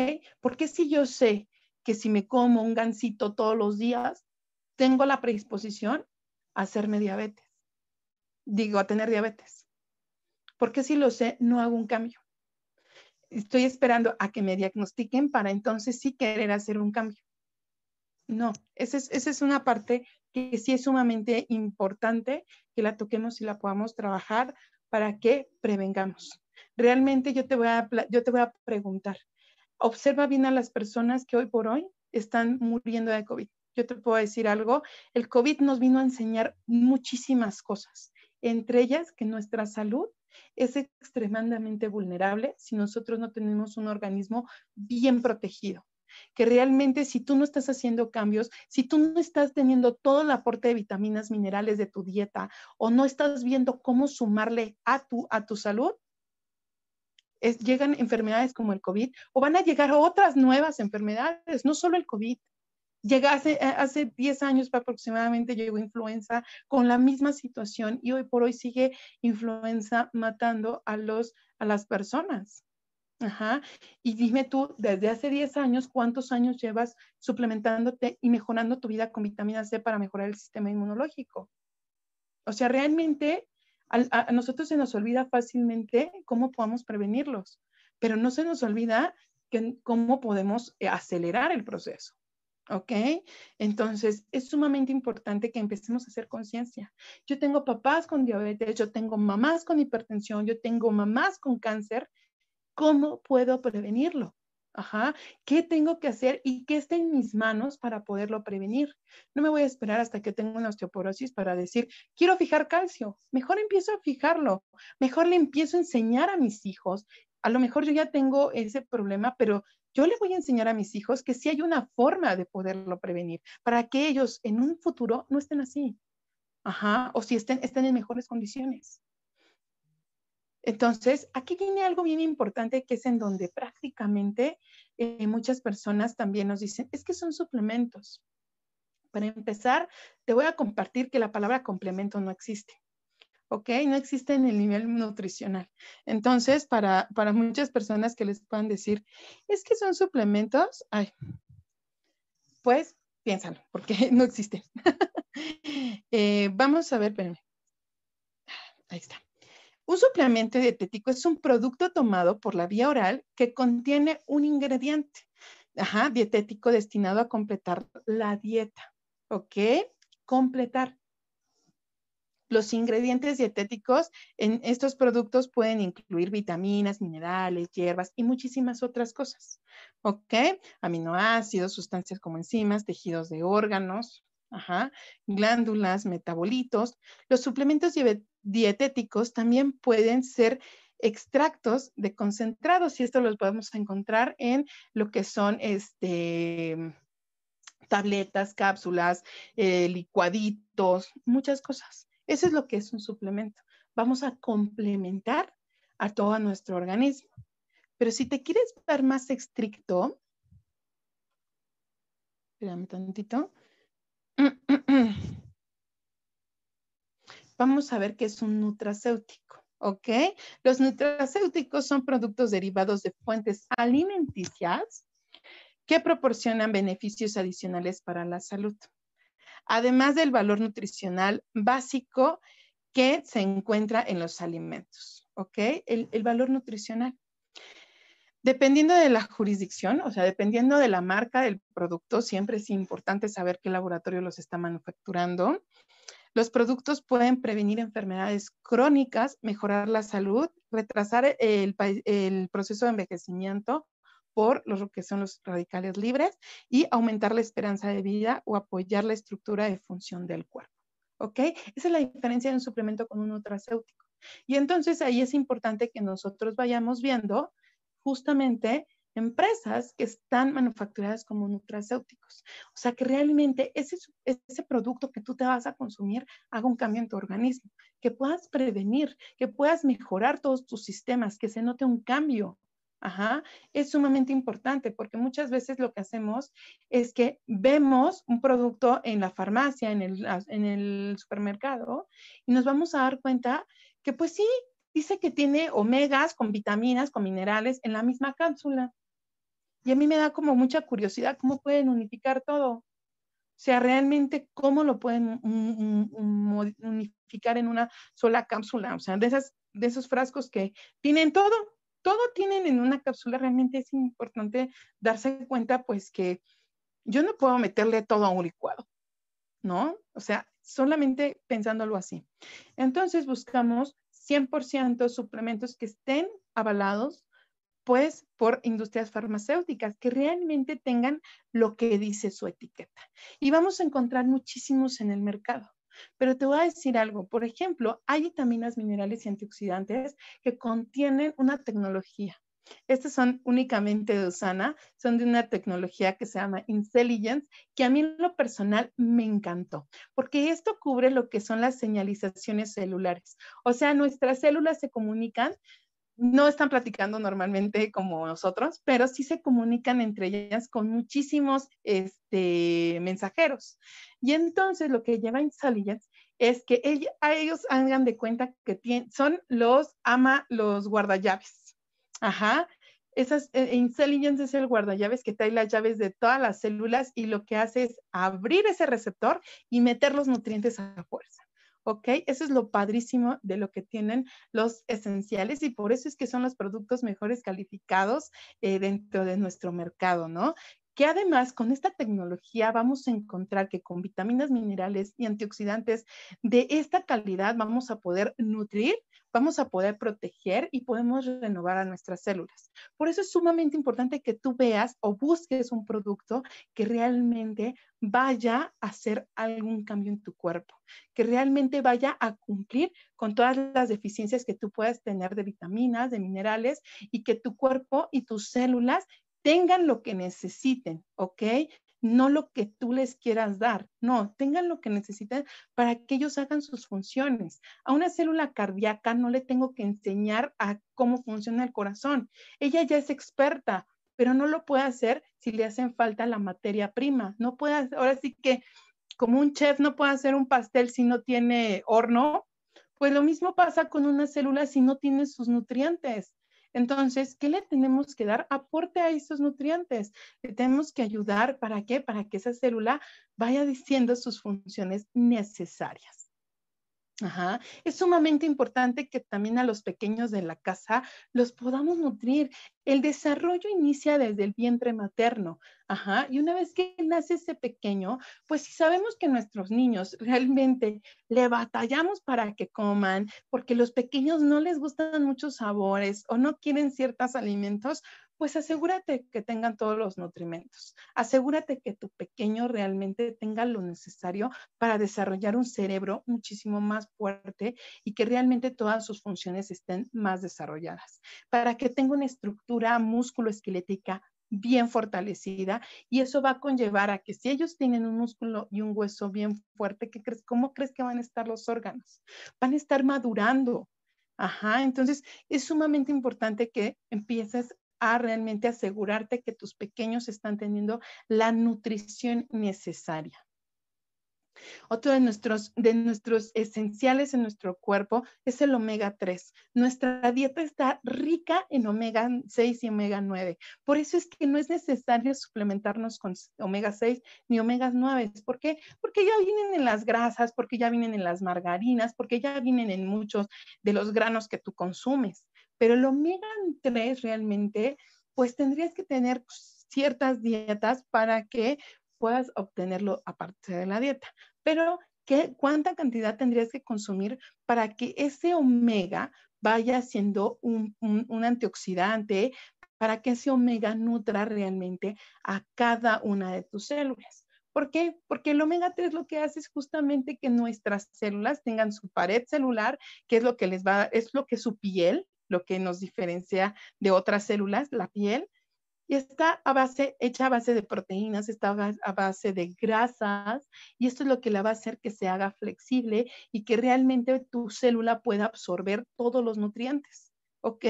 Porque si yo sé que si me como un gansito todos los días, tengo la predisposición a hacerme diabetes. Digo, a tener diabetes. Porque si lo sé, no hago un cambio. Estoy esperando a que me diagnostiquen para entonces sí querer hacer un cambio. No, esa es, esa es una parte que sí es sumamente importante que la toquemos y la podamos trabajar para que prevengamos. Realmente yo te voy a, yo te voy a preguntar, observa bien a las personas que hoy por hoy están muriendo de COVID. Yo te puedo decir algo, el COVID nos vino a enseñar muchísimas cosas, entre ellas que nuestra salud es extremadamente vulnerable si nosotros no tenemos un organismo bien protegido que realmente si tú no estás haciendo cambios, si tú no estás teniendo todo el aporte de vitaminas, minerales de tu dieta o no estás viendo cómo sumarle a tu, a tu salud, llegan enfermedades como el COVID o van a llegar otras nuevas enfermedades, no solo el COVID. Llega hace, hace 10 años aproximadamente llegó influenza con la misma situación y hoy por hoy sigue influenza matando a, los, a las personas. Ajá. Y dime tú, desde hace 10 años, ¿cuántos años llevas suplementándote y mejorando tu vida con vitamina C para mejorar el sistema inmunológico? O sea, realmente a, nosotros se nos olvida fácilmente cómo podemos prevenirlos, pero no se nos olvida que, cómo podemos eh, acelerar el proceso. ¿Ok? Entonces, es sumamente importante que empecemos a hacer conciencia. Yo tengo papás con diabetes, yo tengo mamás con hipertensión, yo tengo mamás con cáncer. ¿Cómo puedo prevenirlo? Ajá, ¿qué tengo que hacer y qué está en mis manos para poderlo prevenir? No me voy a esperar hasta que tenga una osteoporosis para decir, quiero fijar calcio. Mejor empiezo a fijarlo, mejor le empiezo a enseñar a mis hijos. A lo mejor yo ya tengo ese problema, pero yo le voy a enseñar a mis hijos que sí hay una forma de poderlo prevenir para que ellos en un futuro no estén así. O si estén, estén en mejores condiciones. Entonces, aquí viene algo bien importante que es en donde prácticamente eh, muchas personas también nos dicen, es que son suplementos. Para empezar, te voy a compartir que la palabra complemento no existe. ¿Ok? No existe en el nivel nutricional. Entonces, para, muchas personas que les puedan decir, es que son suplementos, ay, pues piénsalo, porque no existe. Eh, vamos a ver, espérenme. Ahí está. Un suplemento dietético es un producto tomado por la vía oral que contiene un ingrediente dietético destinado a completar la dieta. ¿Ok? Completar. Los ingredientes dietéticos en estos productos pueden incluir vitaminas, minerales, hierbas y muchísimas otras cosas. ¿Ok? Aminoácidos, sustancias como enzimas, tejidos de órganos, glándulas, metabolitos. Los suplementos dietéticos también pueden ser extractos de concentrados y esto los podemos encontrar en lo que son este, tabletas, cápsulas, eh, licuaditos, muchas cosas. Eso es lo que es un suplemento. Vamos a complementar a todo nuestro organismo. Pero si te quieres ver más estricto, espérame tantito. Vamos a ver qué es un nutracéutico, ¿ok? Los nutracéuticos son productos derivados de fuentes alimenticias que proporcionan beneficios adicionales para la salud, además del valor nutricional básico que se encuentra en los alimentos, ¿ok? El, valor nutricional. Dependiendo de la jurisdicción, o sea, dependiendo de la marca del producto, siempre es importante saber qué laboratorio los está manufacturando. Los productos pueden prevenir enfermedades crónicas, mejorar la salud, retrasar el, proceso de envejecimiento por lo que son los radicales libres y aumentar la esperanza de vida o apoyar la estructura de función del cuerpo. ¿Ok? Esa es la diferencia de un suplemento con un nutracéutico. Y entonces ahí es importante que nosotros vayamos viendo justamente empresas que están manufacturadas como nutracéuticos. O sea, que realmente ese, ese producto que tú te vas a consumir haga un cambio en tu organismo, que puedas prevenir, que puedas mejorar todos tus sistemas, que se note un cambio. Ajá, es sumamente importante porque muchas veces lo que hacemos es que vemos un producto en la farmacia, en el, en el supermercado, y nos vamos a dar cuenta que pues sí, dice que tiene omegas con vitaminas, con minerales en la misma cápsula. Y a mí me da como mucha curiosidad cómo pueden unificar todo. O sea, realmente cómo lo pueden unificar en una sola cápsula. O sea, de, esas, de esos frascos que tienen todo, todo tienen en una cápsula. Realmente es importante darse cuenta, pues, que yo no puedo meterle todo a un licuado, ¿no? O sea, solamente pensándolo así. Entonces buscamos 100% suplementos que estén avalados pues por industrias farmacéuticas que realmente tengan lo que dice su etiqueta. Y vamos a encontrar muchísimos en el mercado. Pero te voy a decir algo, por ejemplo, hay vitaminas, minerales y antioxidantes que contienen una tecnología. Estas son únicamente de Usana, son de una tecnología que se llama Intelligence, que a mí en lo personal me encantó, porque esto cubre lo que son las señalizaciones celulares. O sea, nuestras células se comunican no están platicando normalmente como nosotros, pero sí se comunican entre ellas con muchísimos este, mensajeros. Y entonces lo que lleva Intelligence es que a ellos hagan de cuenta que son los ama, los guardallaves. Ajá. Esas, eh, Intelligence es el guardallaves que trae las llaves de todas las células y lo que hace es abrir ese receptor y meter los nutrientes a fuerza. ¿Ok? Eso es lo padrísimo de lo que tienen los esenciales y por eso es que son los productos mejores calificados eh, dentro de nuestro mercado, ¿no? Que además con esta tecnología vamos a encontrar que con vitaminas, minerales y antioxidantes de esta calidad vamos a poder nutrir vamos a poder proteger y podemos renovar a nuestras células. Por eso es sumamente importante que tú veas o busques un producto que realmente vaya a hacer algún cambio en tu cuerpo, que realmente vaya a cumplir con todas las deficiencias que tú puedas tener de vitaminas, de minerales y que tu cuerpo y tus células tengan lo que necesiten, ¿ok? no lo que tú les quieras dar, no, tengan lo que necesiten para que ellos hagan sus funciones. A una célula cardíaca no le tengo que enseñar a cómo funciona el corazón. Ella ya es experta, pero no lo puede hacer si le hacen falta la materia prima. No puede, ahora sí que como un chef no puede hacer un pastel si no tiene horno, pues lo mismo pasa con una célula si no tiene sus nutrientes. Entonces, ¿qué le tenemos que dar? Aporte a esos nutrientes. Le tenemos que ayudar, ¿para qué? Para que esa célula vaya diciendo sus funciones necesarias. Ajá. Es sumamente importante que también a los pequeños de la casa los podamos nutrir. El desarrollo inicia desde el vientre materno. Ajá. Y una vez que nace ese pequeño, pues si sabemos que nuestros niños realmente le batallamos para que coman, porque los pequeños no les gustan muchos sabores o no quieren ciertos alimentos, pues asegúrate que tengan todos los nutrimentos. Asegúrate que tu pequeño realmente tenga lo necesario para desarrollar un cerebro muchísimo más fuerte y que realmente todas sus funciones estén más desarrolladas. Para que tenga una estructura músculo-esquelética bien fortalecida y eso va a conllevar a que si ellos tienen un músculo y un hueso bien fuerte, ¿qué crees? ¿cómo crees que van a estar los órganos? Van a estar madurando. Ajá, entonces es sumamente importante que empieces a realmente asegurarte que tus pequeños están teniendo la nutrición necesaria. Otro de nuestros, de nuestros esenciales en nuestro cuerpo es el omega 3. Nuestra dieta está rica en omega 6 y omega 9. Por eso es que no es necesario suplementarnos con omega 6 ni omega 9. ¿Por qué? Porque ya vienen en las grasas, porque ya vienen en las margarinas, porque ya vienen en muchos de los granos que tú consumes. Pero el omega 3 realmente, pues tendrías que tener ciertas dietas para que puedas obtenerlo aparte de la dieta. Pero, ¿qué, ¿cuánta cantidad tendrías que consumir para que ese omega vaya siendo un, un antioxidante, para que ese omega nutra realmente a cada una de tus células? ¿Por qué? Porque el omega 3 lo que hace es justamente que nuestras células tengan su pared celular, que es lo que les va, es lo que su piel lo que nos diferencia de otras células, la piel, y está a base, hecha a base de proteínas, está a base de grasas y esto es lo que la va a hacer que se haga flexible y que realmente tu célula pueda absorber todos los nutrientes. ¿Ok?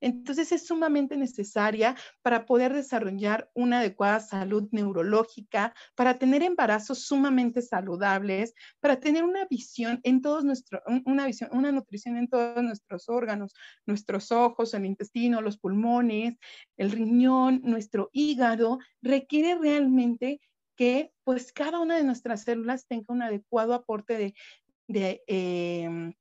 Entonces es sumamente necesaria para poder desarrollar una adecuada salud neurológica, para tener embarazos sumamente saludables, para tener una visión en todos nuestros, una visión, una nutrición en todos nuestros órganos, nuestros ojos, el intestino, los pulmones, el riñón, nuestro hígado, requiere realmente que pues cada una de nuestras células tenga un adecuado aporte de, em,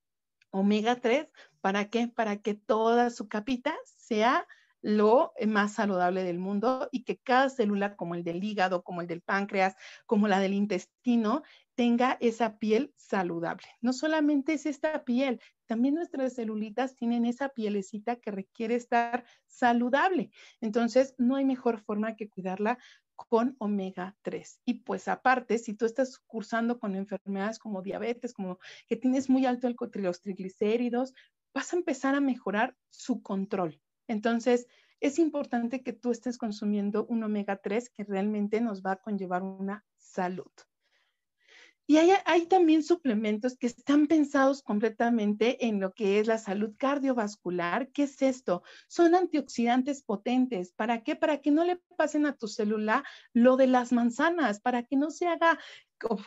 omega 3 ¿Para qué? Para que toda su capita sea lo más saludable del mundo y que cada célula, como el del hígado, como el del páncreas, como la del intestino, tenga esa piel saludable. No solamente es esta piel, también nuestras celulitas tienen esa pielecita que requiere estar saludable. Entonces, no hay mejor forma que cuidarla con omega 3. Y pues aparte, si tú estás cursando con enfermedades como diabetes, como que tienes muy alto el, los triglicéridos, vas a empezar a mejorar su control. Entonces, es importante que tú estés consumiendo un omega 3 que realmente nos va a conllevar una salud. Y hay, también suplementos que están pensados completamente en lo que es la salud cardiovascular. ¿Qué es esto? Son antioxidantes potentes. ¿Para qué? Para que no le pasen a tu célula lo de las manzanas, para que no se haga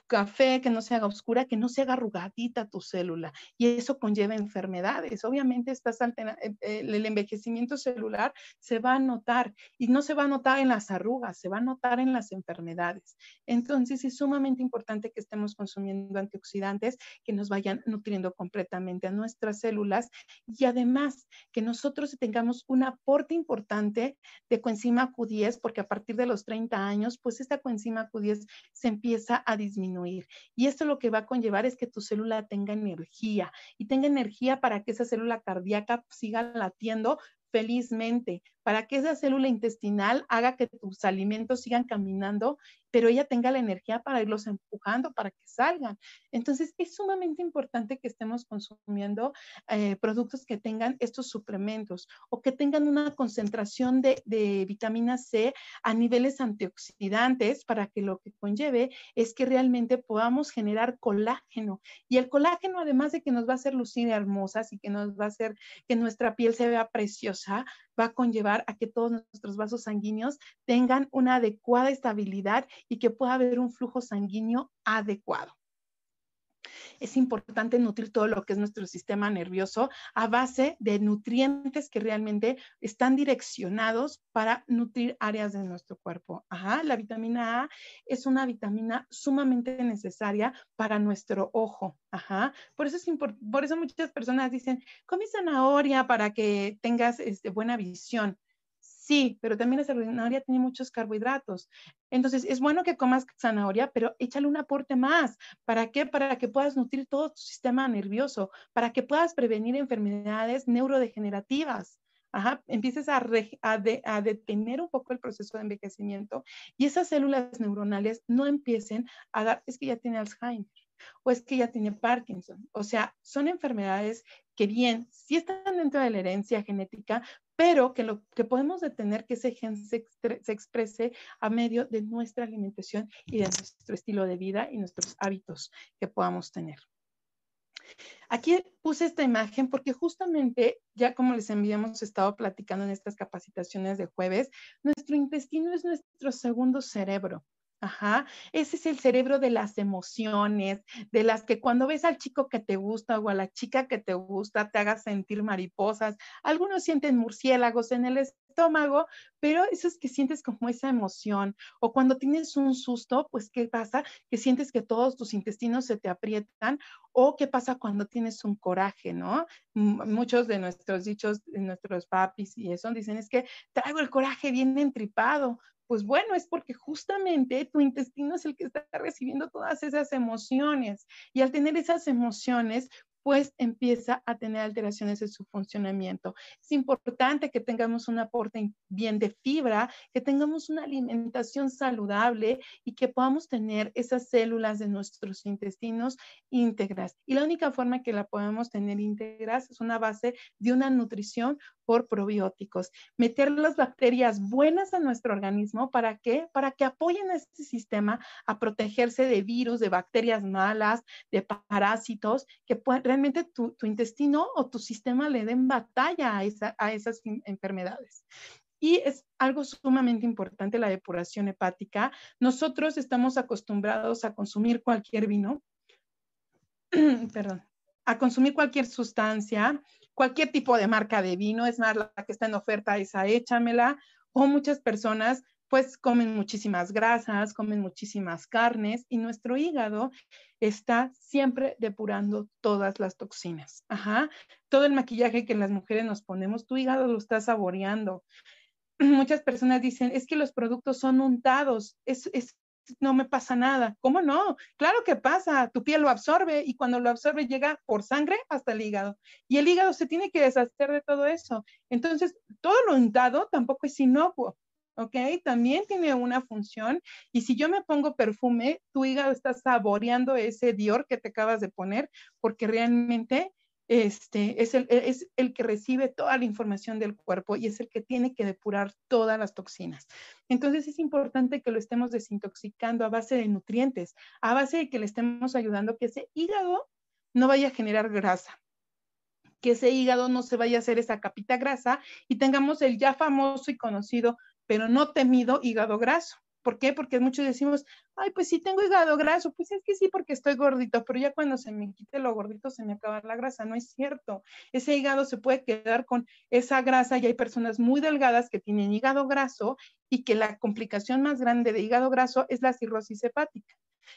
café, que no se haga oscura, que no se haga arrugadita tu célula. Y eso conlleva enfermedades. Obviamente estás eh, eh, el envejecimiento celular se va a notar y no se va a notar en las arrugas, se va a notar en las enfermedades. Entonces es sumamente importante que estemos consumiendo antioxidantes que nos vayan nutriendo completamente a nuestras células y además que nosotros tengamos un aporte importante de coenzima Q10 porque a partir de los 30 años, pues esta coenzima Q10 se empieza a disminuir. Y esto lo que va a conllevar es que tu célula tenga energía y tenga energía para que esa célula cardíaca siga latiendo felizmente, para que esa célula intestinal haga que tus alimentos sigan caminando pero ella tenga la energía para irlos empujando para que salgan. Entonces, es sumamente importante que estemos consumiendo eh, productos que tengan estos suplementos o que tengan una concentración de, de vitamina C a niveles antioxidantes para que lo que conlleve es que realmente podamos generar colágeno. Y el colágeno, además de que nos va a hacer lucir hermosas y que nos va a hacer que nuestra piel se vea preciosa, va a conllevar a que todos nuestros vasos sanguíneos tengan una adecuada estabilidad y que pueda haber un flujo sanguíneo adecuado. Es importante nutrir todo lo que es nuestro sistema nervioso a base de nutrientes que realmente están direccionados para nutrir áreas de nuestro cuerpo. La vitamina A es una vitamina sumamente necesaria para nuestro ojo. Por eso, es por eso muchas personas dicen, come zanahoria para que tengas este, buena visión. Sí, pero también la zanahoria tiene muchos carbohidratos. Entonces, es bueno que comas zanahoria, pero échale un aporte más. ¿Para qué? Para que puedas nutrir todo tu sistema nervioso, para que puedas prevenir enfermedades neurodegenerativas. Ajá, empieces a, a, detener un poco el proceso de envejecimiento y esas células neuronales no empiecen a dar, es que ya tiene Alzheimer o es que ya tiene Parkinson. O sea, son enfermedades que bien, sí están dentro de la herencia genética, pero que lo que podemos detener que ese gen se, se, exprese a medio de nuestra alimentación y de nuestro estilo de vida y nuestros hábitos que podamos tener. Aquí puse esta imagen porque justamente, ya como les habíamos estado platicando en estas capacitaciones de jueves, nuestro intestino es nuestro segundo cerebro. Ajá, ese es el cerebro de las emociones, de las que cuando ves al chico que te gusta o a la chica que te gusta te hagas sentir mariposas. Algunos sienten murciélagos en el estómago, pero eso es que sientes como esa emoción. O cuando tienes un susto, pues ¿qué pasa? Que sientes que todos tus intestinos se te aprietan. O qué pasa cuando tienes un coraje, ¿no? Muchos de nuestros dichos, de nuestros papis y eso dicen es que traigo el coraje bien entripado pues bueno, es porque justamente tu intestino es el que está recibiendo todas esas emociones y al tener esas emociones, pues empieza a tener alteraciones en su funcionamiento. Es importante que tengamos un aporte bien de fibra, que tengamos una alimentación saludable y que podamos tener esas células de nuestros intestinos íntegras. Y la única forma que la podemos tener íntegras es una base de una nutrición por probióticos, meter las bacterias buenas a nuestro organismo, ¿para qué? Para que apoyen a este sistema a protegerse de virus, de bacterias malas, de parásitos, que realmente tu, intestino o tu sistema le den batalla a, a esas enfermedades. Y es algo sumamente importante la depuración hepática. Nosotros estamos acostumbrados a consumir cualquier vino, perdón, a consumir cualquier sustancia, cualquier tipo de marca de vino, es más, la que está en oferta, esa échamela, o muchas personas pues comen muchísimas grasas, comen muchísimas carnes y nuestro hígado está siempre depurando todas las toxinas. Ajá. Todo el maquillaje que las mujeres nos ponemos, tu hígado lo está saboreando. Muchas personas dicen, es que los productos son untados, es, es no me pasa nada. ¿Cómo no? Claro que pasa, tu piel lo absorbe y cuando lo absorbe llega por sangre hasta el hígado. Y el hígado se tiene que deshacer de todo eso. Entonces, todo lo untado tampoco es inocuo. ¿ok? También tiene una función y si yo me pongo perfume, tu hígado está saboreando ese Dior que te acabas de poner porque realmente este, es, el, es el que recibe toda la información del cuerpo y es el que tiene que depurar todas las toxinas. Entonces es importante que lo estemos desintoxicando a base de nutrientes, a base de que le estemos ayudando que ese hígado no vaya a generar grasa, que ese hígado no se vaya a hacer esa capita grasa y tengamos el ya famoso y conocido, pero no temido hígado graso. ¿Por qué? Porque muchos decimos, ay, pues sí tengo hígado graso, pues es que sí porque estoy gordito, pero ya cuando se me quite lo gordito se me acaba la grasa, no es cierto. Ese hígado se puede quedar con esa grasa y hay personas muy delgadas que tienen hígado graso y que la complicación más grande de hígado graso es la cirrosis hepática.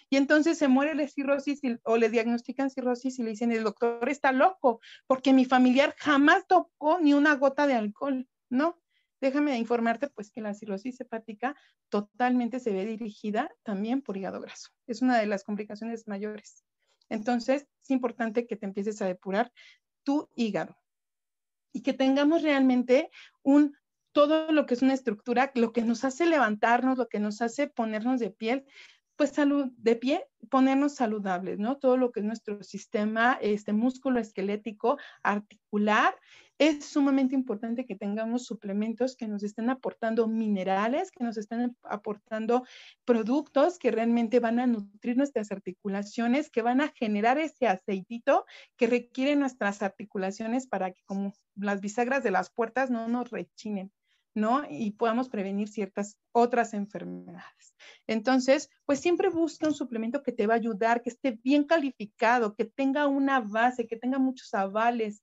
Y entonces se muere la cirrosis o le diagnostican cirrosis y le dicen, el doctor está loco porque mi familiar jamás tocó ni una gota de alcohol, ¿no? Déjame informarte pues que la cirrosis hepática totalmente se ve dirigida también por hígado graso. Es una de las complicaciones mayores. Entonces, es importante que te empieces a depurar tu hígado y que tengamos realmente un todo lo que es una estructura, lo que nos hace levantarnos, lo que nos hace ponernos de piel, pues salud de pie, ponernos saludables, ¿no? Todo lo que es nuestro sistema, este músculo esquelético, articular es sumamente importante que tengamos suplementos que nos estén aportando minerales, que nos estén aportando productos que realmente van a nutrir nuestras articulaciones, que van a generar ese aceitito que requieren nuestras articulaciones para que como las bisagras de las puertas no nos rechinen. ¿no? Y podamos prevenir ciertas otras enfermedades. Entonces, pues siempre busca un suplemento que te va a ayudar, que esté bien calificado, que tenga una base, que tenga muchos avales,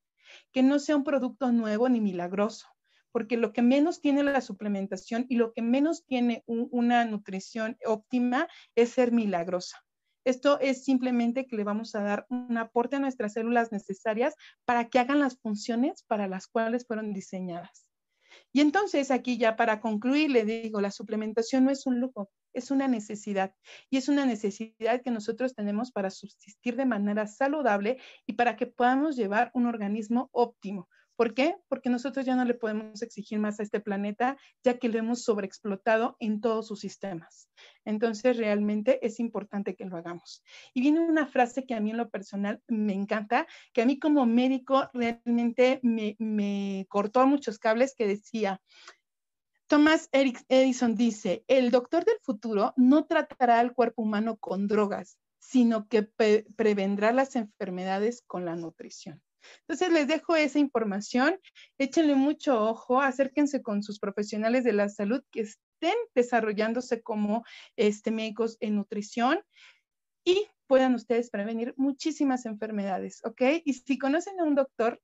que no sea un producto nuevo ni milagroso, porque lo que menos tiene la suplementación y lo que menos tiene una nutrición óptima es ser milagrosa. Esto es simplemente que le vamos a dar un aporte a nuestras células necesarias para que hagan las funciones para las cuales fueron diseñadas. Y entonces aquí ya para concluir le digo, la suplementación no es un lujo, es una necesidad. Y es una necesidad que nosotros tenemos para subsistir de manera saludable y para que podamos llevar un organismo óptimo. ¿Por qué? Porque nosotros ya no le podemos exigir más a este planeta, ya que lo hemos sobreexplotado en todos sus sistemas. Entonces, realmente es importante que lo hagamos. Y viene una frase que a mí en lo personal me encanta, que a mí como médico realmente me, me cortó muchos cables, que decía, Thomas Edison dice, el doctor del futuro no tratará al cuerpo humano con drogas, sino que prevendrá las enfermedades con la nutrición. Entonces les dejo esa información, échenle mucho ojo, acérquense con sus profesionales de la salud que estén desarrollándose como este, médicos en nutrición y puedan ustedes prevenir muchísimas enfermedades, ¿ok? Y si conocen a un doctor,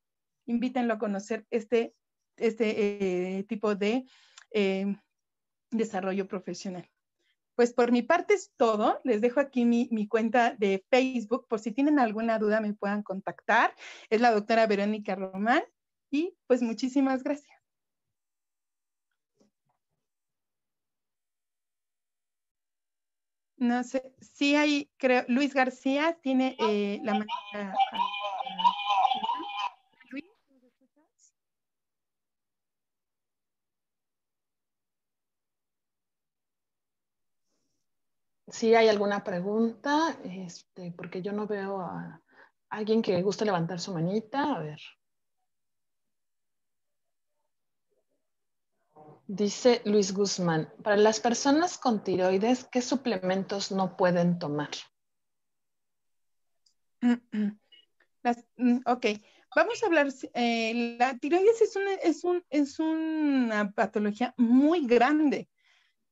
invítenlo a conocer este, este eh, tipo de eh, desarrollo profesional. Pues por mi parte es todo. Les dejo aquí mi, cuenta de Facebook por si tienen alguna duda me puedan contactar. Es la doctora Verónica Román y pues muchísimas gracias. No sé, sí hay, creo, Luis García tiene eh, la manera. Si hay alguna pregunta, este, porque yo no veo a alguien que guste levantar su manita. A ver. Dice Luis Guzmán, para las personas con tiroides, ¿qué suplementos no pueden tomar? Mm, ok, vamos a hablar, eh, la tiroides es es, un, es una patología muy grande.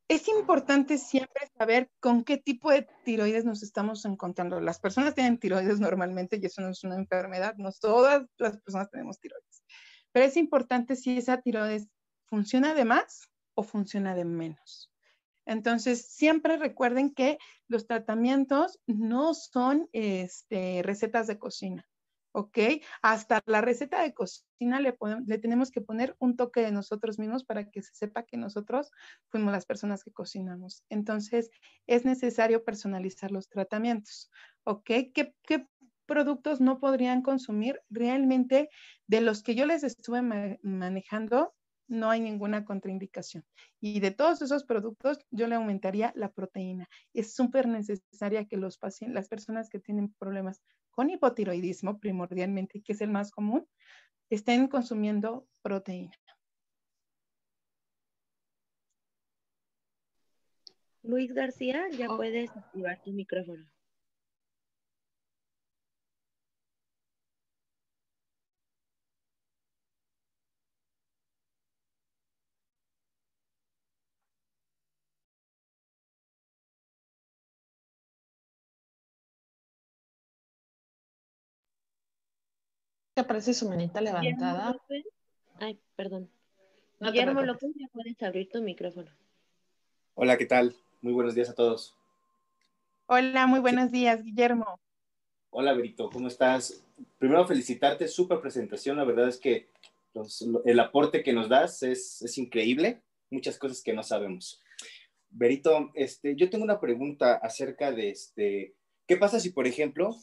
Es importante siempre saber con qué tipo de tiroides nos estamos encontrando. Las personas tienen tiroides normalmente y eso no es una enfermedad, no todas las personas tenemos tiroides. Pero es importante si esa tiroides funciona de más o funciona de menos. Entonces, siempre recuerden que los tratamientos no son este, recetas de cocina. ¿Ok? Hasta la receta de cocina le, le, tenemos que poner un toque de nosotros mismos para que se sepa que nosotros fuimos las personas que cocinamos. Entonces, es necesario personalizar los tratamientos, ¿ok? ¿Qué, qué productos no podrían consumir? Realmente, de los que yo les estuve manejando, no hay ninguna contraindicación. Y de todos esos productos, yo le aumentaría la proteína. Es súper necesaria que los pacientes, las personas que tienen problemas con hipotiroidismo primordialmente, que es el más común, estén consumiendo proteína. Luis García, ya oh. puedes activar tu micrófono. Que aparece su manita levantada. Ay, perdón. Guillermo López, ya puedes abrir tu micrófono. Hola, ¿qué tal? Muy buenos días a todos. Hola, muy buenos días, Guillermo. Hola, Berito, ¿cómo estás? Primero felicitarte, súper presentación. La verdad es que el aporte que nos das es, es, increíble. Muchas cosas que no sabemos. Berito, este, yo tengo una pregunta acerca de este, ¿qué pasa si, por ejemplo,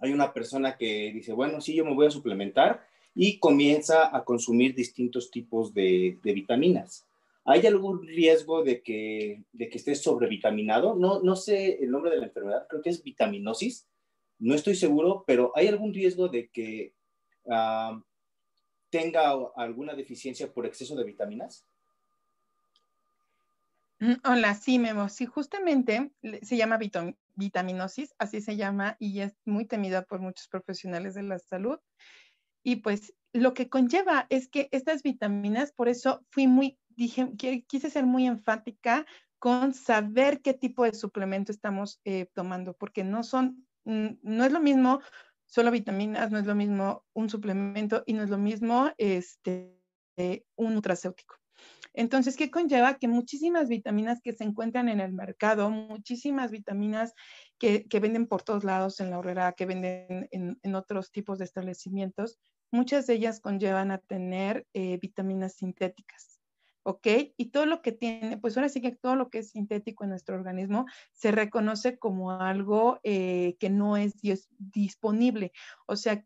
hay una persona que dice, bueno, sí, yo me voy a suplementar y comienza a consumir distintos tipos de, vitaminas. ¿Hay algún riesgo de que, de que esté sobrevitaminado? No, no sé el nombre de la enfermedad, creo que es vitaminosis. No estoy seguro, pero ¿hay algún riesgo de que ah, tenga alguna deficiencia por exceso de vitaminas? Mm, hola, sí, Memo. Sí, justamente se llama vitaminosis, así se llama, y es muy temida por muchos profesionales de la salud. Y pues lo que conlleva es que estas vitaminas, por eso fui muy, dije, quise ser muy enfática con saber qué tipo de suplemento estamos eh, tomando, porque no son, no es lo mismo solo vitaminas, no es lo mismo un suplemento y no es lo mismo este, un nutracéutico. Entonces, ¿qué conlleva? Que muchísimas vitaminas que se encuentran en el mercado, muchísimas vitaminas que, venden por todos lados en la horrera, que venden en, otros tipos de establecimientos, muchas de ellas conllevan a tener eh, vitaminas sintéticas. ¿ok? Y todo lo que tiene, pues ahora sí que todo lo que es sintético en nuestro organismo se reconoce como algo eh, que no es disponible. O sea,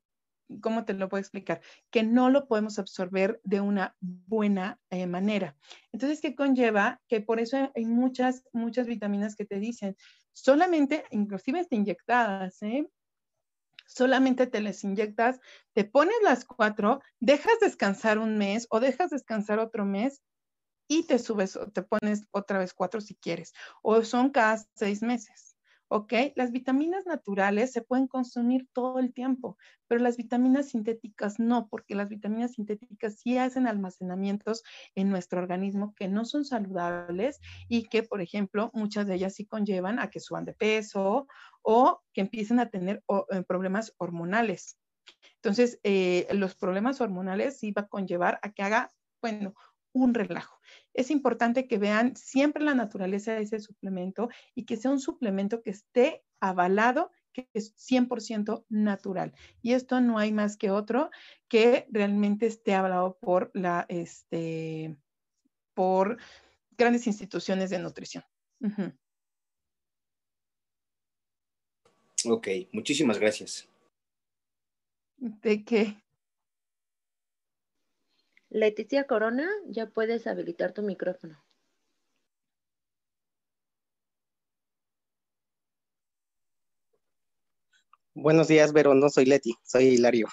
¿cómo te lo puedo explicar? Que no lo podemos absorber de una buena eh, manera. Entonces, ¿qué conlleva? Que por eso hay muchas, muchas vitaminas que te dicen, solamente, inclusive inyectadas, ¿eh? Solamente te las inyectas, te pones las cuatro, dejas descansar un mes o dejas descansar otro mes y te subes o te pones otra vez cuatro si quieres. O son cada seis meses. ¿Ok? Las vitaminas naturales se pueden consumir todo el tiempo, pero las vitaminas sintéticas no, porque las vitaminas sintéticas sí hacen almacenamientos en nuestro organismo que no son saludables y que, por ejemplo, muchas de ellas sí conllevan a que suban de peso o que empiecen a tener eh, problemas hormonales. Entonces, eh, los problemas hormonales sí va a conllevar a que haga, bueno, un relajo. Es importante que vean siempre la naturaleza de ese suplemento y que sea un suplemento que esté avalado, que es 100% natural. Y esto no hay más que otro que realmente esté avalado por la, este, por grandes instituciones de nutrición. Ok, muchísimas gracias. ¿De qué? Leticia Corona, ya puedes habilitar tu micrófono. Buenos días, Vero. No soy Leti, soy Hilario.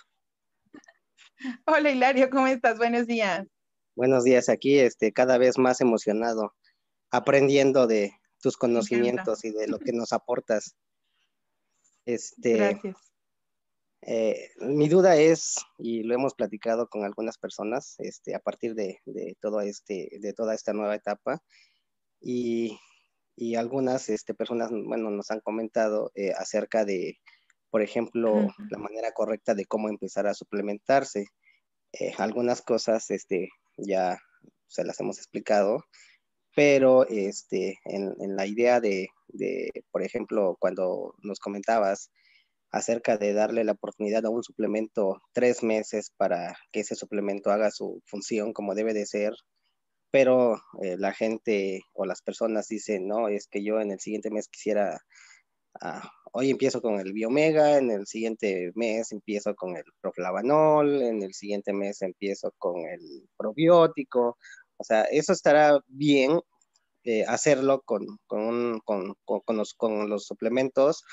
Hola, Hilario, ¿cómo estás? Buenos días. Buenos días, aquí este, cada vez más emocionado, aprendiendo de tus conocimientos y de lo que nos aportas. Este, Gracias. Eh, mi duda es, y lo hemos platicado con algunas personas, este, a partir de, de, todo este, de toda esta nueva etapa, y, y algunas este, personas, bueno, nos han comentado eh, acerca de, por ejemplo, la manera correcta de cómo empezar a suplementarse. Eh, algunas cosas este, ya se las hemos explicado, pero este, en, en la idea de, de, por ejemplo, cuando nos comentabas acerca de darle la oportunidad a un suplemento tres meses para que ese suplemento haga su función como debe de ser, pero eh, la gente o las personas dicen, no, es que yo en el siguiente mes quisiera, ah, hoy empiezo con el biomega, en el siguiente mes empiezo con el proflavanol, en el siguiente mes empiezo con el probiótico, o sea, eso estará bien eh, hacerlo con, con, los suplementos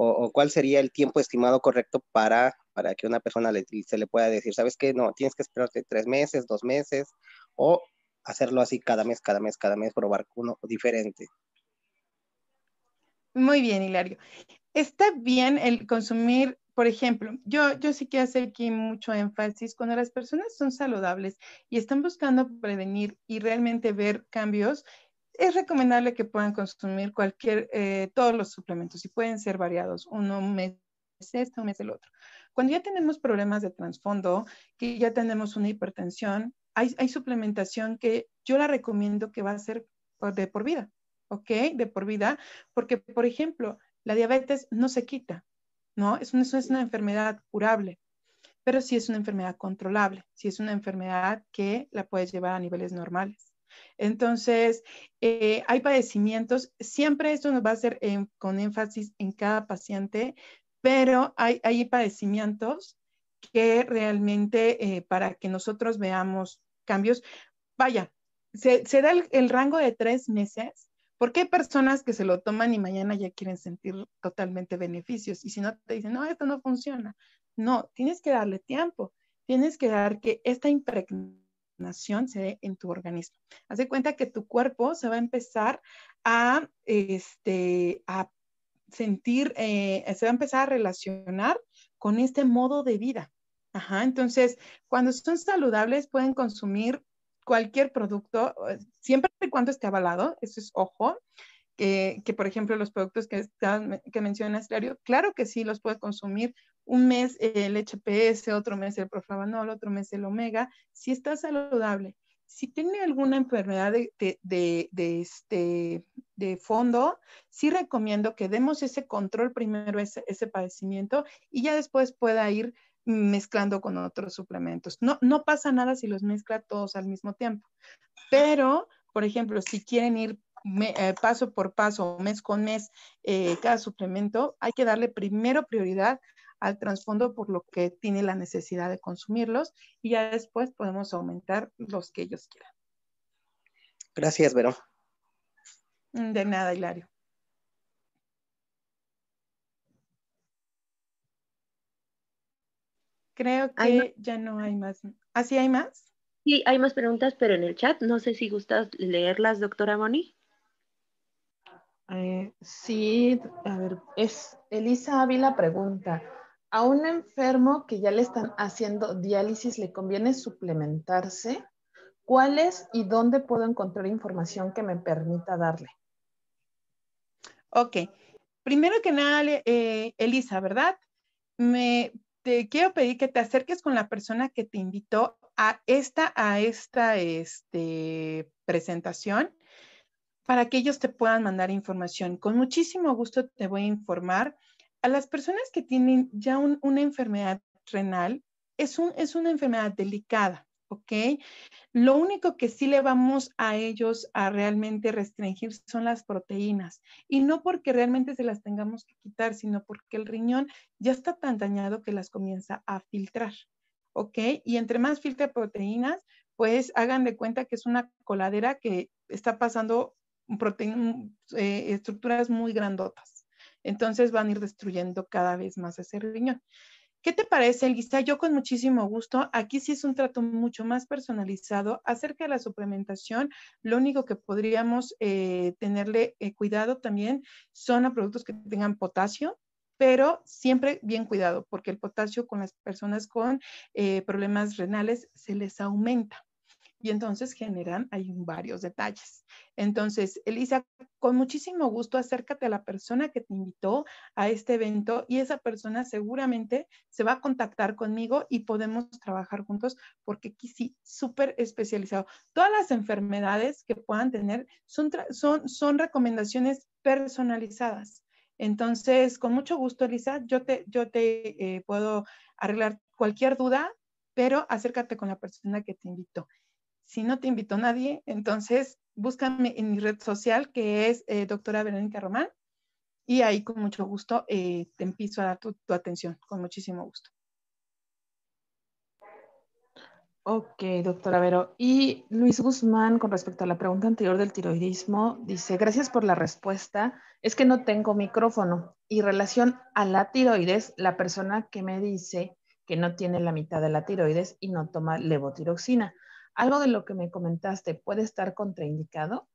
o, cuál sería el tiempo estimado correcto para, para que una persona se le pueda decir, sabes qué, no, tienes que esperarte tres meses, dos meses, o hacerlo así cada mes, cada mes, cada mes, probar uno diferente. Muy bien, Hilario. Está bien el consumir, por ejemplo, yo, yo sí quiero hacer aquí mucho énfasis, cuando las personas son saludables y están buscando prevenir y realmente ver cambios, es recomendable que puedan consumir cualquier, eh, todos los suplementos y pueden ser variados, uno un mes este, un mes el otro. Cuando ya tenemos problemas de trasfondo, que ya tenemos una hipertensión, hay, hay, suplementación que yo la recomiendo que va a ser de por vida, ¿ok? De por vida, porque, por ejemplo, la diabetes no se quita, ¿no? Es una, es una enfermedad curable, pero sí es una enfermedad controlable, sí es una enfermedad que la puedes llevar a niveles normales. Entonces, eh, hay padecimientos, siempre esto nos va a hacer con énfasis en cada paciente, pero hay, hay padecimientos que realmente eh, para que nosotros veamos cambios, vaya, se, da el, rango de tres meses, porque hay personas que se lo toman y mañana ya quieren sentir totalmente beneficios, y si no te dicen, no, esto no funciona, no, tienes que darle tiempo, tienes que dar que esta impregnación se dé en tu organismo. Haz de cuenta que tu cuerpo se va a empezar a, este, a sentir, eh, se va a empezar a relacionar con este modo de vida. Ajá, entonces, cuando son saludables, pueden consumir cualquier producto, eh, siempre y cuando esté avalado, eso es ojo, que, que, por ejemplo los productos que, que mencionas, claro que sí los puedes consumir un mes el HPS, otro mes el proflavanol, otro mes el omega, si está saludable. Si tiene alguna enfermedad de, de, este, de fondo, sí recomiendo que demos ese control primero, ese, ese padecimiento, y ya después pueda ir mezclando con otros suplementos. No, no pasa nada si los mezcla todos al mismo tiempo, pero, por ejemplo, si quieren ir eh, paso por paso, mes con mes, eh, cada suplemento, hay que darle primero prioridad al trasfondo por lo que tiene la necesidad de consumirlos y ya después podemos aumentar los que ellos quieran. Gracias, Vero. Mm, de nada, Hilario. Creo que ya no hay más. ¿Así ¿Ah, hay más? Sí, hay más preguntas, pero en el chat. No sé si gustas leerlas, doctora Moni. Eh, sí, a ver, es Elisa Ávila pregunta, a un enfermo que ya le están haciendo diálisis le conviene suplementarse. ¿Cuáles y dónde puedo encontrar información que me permita darle? Ok. Primero que nada, eh, Elisa, ¿verdad? Me te quiero pedir que te acerques con la persona que te invitó a esta, a esta este, presentación para que ellos te puedan mandar información. Con muchísimo gusto te voy a informar a las personas que tienen ya una enfermedad renal, es, un, es una enfermedad delicada, ¿ok? Lo único que sí le vamos a ellos a realmente restringir son las proteínas. Y no porque realmente se las tengamos que quitar, sino porque el riñón ya está tan dañado que las comienza a filtrar, ¿ok? Y entre más filtra proteínas, pues hagan de cuenta que es una coladera que está pasando eh, estructuras muy grandotas entonces van a ir destruyendo cada vez más ese riñón. ¿Qué te parece, Elisa? Yo con muchísimo gusto. Aquí sí es un trato mucho más personalizado acerca de la suplementación. Lo único que podríamos eh, tenerle eh, cuidado también son a productos que tengan potasio, pero siempre bien cuidado, porque el potasio con las personas con eh, problemas renales se les aumenta y entonces generan hay varios detalles. Entonces, Elisa, con muchísimo gusto acércate a la persona que te invitó a este evento y esa persona seguramente se va a contactar conmigo y podemos trabajar juntos porque aquí sí, súper especializado. Todas las enfermedades que puedan tener son, son, son recomendaciones personalizadas. Entonces, con mucho gusto, Elisa, yo te, yo te eh, puedo arreglar cualquier duda, pero acércate con la persona que te invitó. Si no te invitó nadie, entonces búscame en mi red social que es eh, doctora Verónica Román y ahí con mucho gusto eh, te empiezo a dar tu, atención, con muchísimo gusto. Ok, doctora Vero. Y Luis Guzmán, con respecto a la pregunta anterior del tiroidismo, dice, gracias por la respuesta. Es que no tengo micrófono. Y relación a la tiroides, la persona que me dice que no tiene la mitad de la tiroides y no toma levotiroxina. ¿Algo de lo que me comentaste puede estar contraindicado?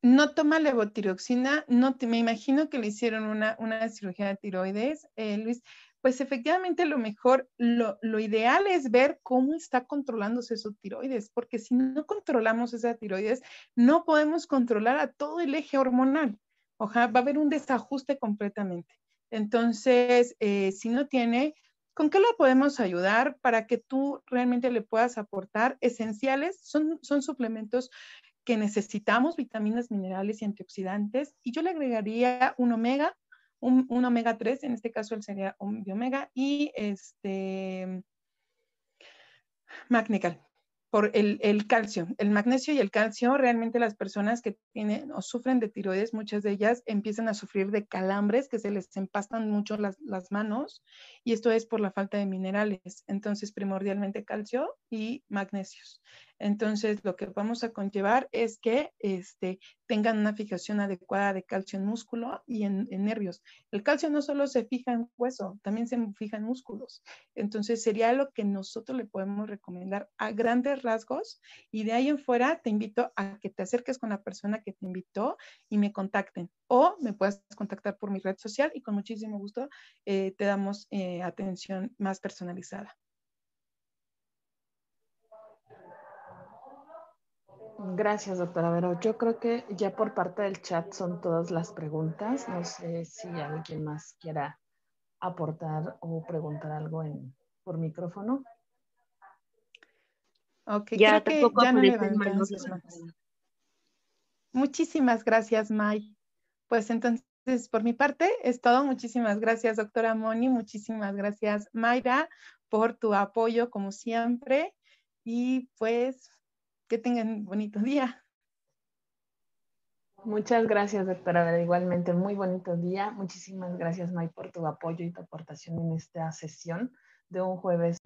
No toma levotiroxina, no me imagino que le hicieron una, cirugía de tiroides, eh, Luis. Pues efectivamente lo mejor, lo, lo, ideal es ver cómo está controlándose su tiroides, porque si no controlamos esa tiroides, no podemos controlar a todo el eje hormonal. Ojalá va a haber un desajuste completamente. Entonces, eh, si no tiene, ¿Con qué le podemos ayudar para que tú realmente le puedas aportar esenciales? Son, son suplementos que necesitamos, vitaminas, minerales y antioxidantes. Y yo le agregaría un omega, un, omega 3, en este caso él sería un biomega, y este magnecal por el, calcio, el magnesio y el calcio, realmente las personas que tienen o sufren de tiroides, muchas de ellas empiezan a sufrir de calambres que se les empastan mucho las, las manos y esto es por la falta de minerales. Entonces, primordialmente calcio y magnesios. Entonces, lo que vamos a conllevar es que este, tengan una fijación adecuada de calcio en músculo y en, nervios. El calcio no solo se fija en hueso, también se fija en músculos. Entonces, sería lo que nosotros le podemos recomendar a grandes rasgos. Y de ahí en fuera, te invito a que te acerques con la persona que te invitó y me contacten. O me puedes contactar por mi red social y con muchísimo gusto eh, te damos eh, atención más personalizada. Gracias, doctora Vero. Yo creo que ya por parte del chat son todas las preguntas. No sé si alguien más quiera aportar o preguntar algo en, por micrófono. Ok, ya, creo que ya no levantamos las manos. Muchísimas gracias, May. Pues entonces, por mi parte, es todo. Muchísimas gracias, doctora Moni. Muchísimas gracias, Mayra, por tu apoyo, como siempre. Y pues que tengan bonito día. Muchas gracias, doctora. Igualmente, muy bonito día. Muchísimas gracias, May, por tu apoyo y tu aportación en esta sesión de un jueves.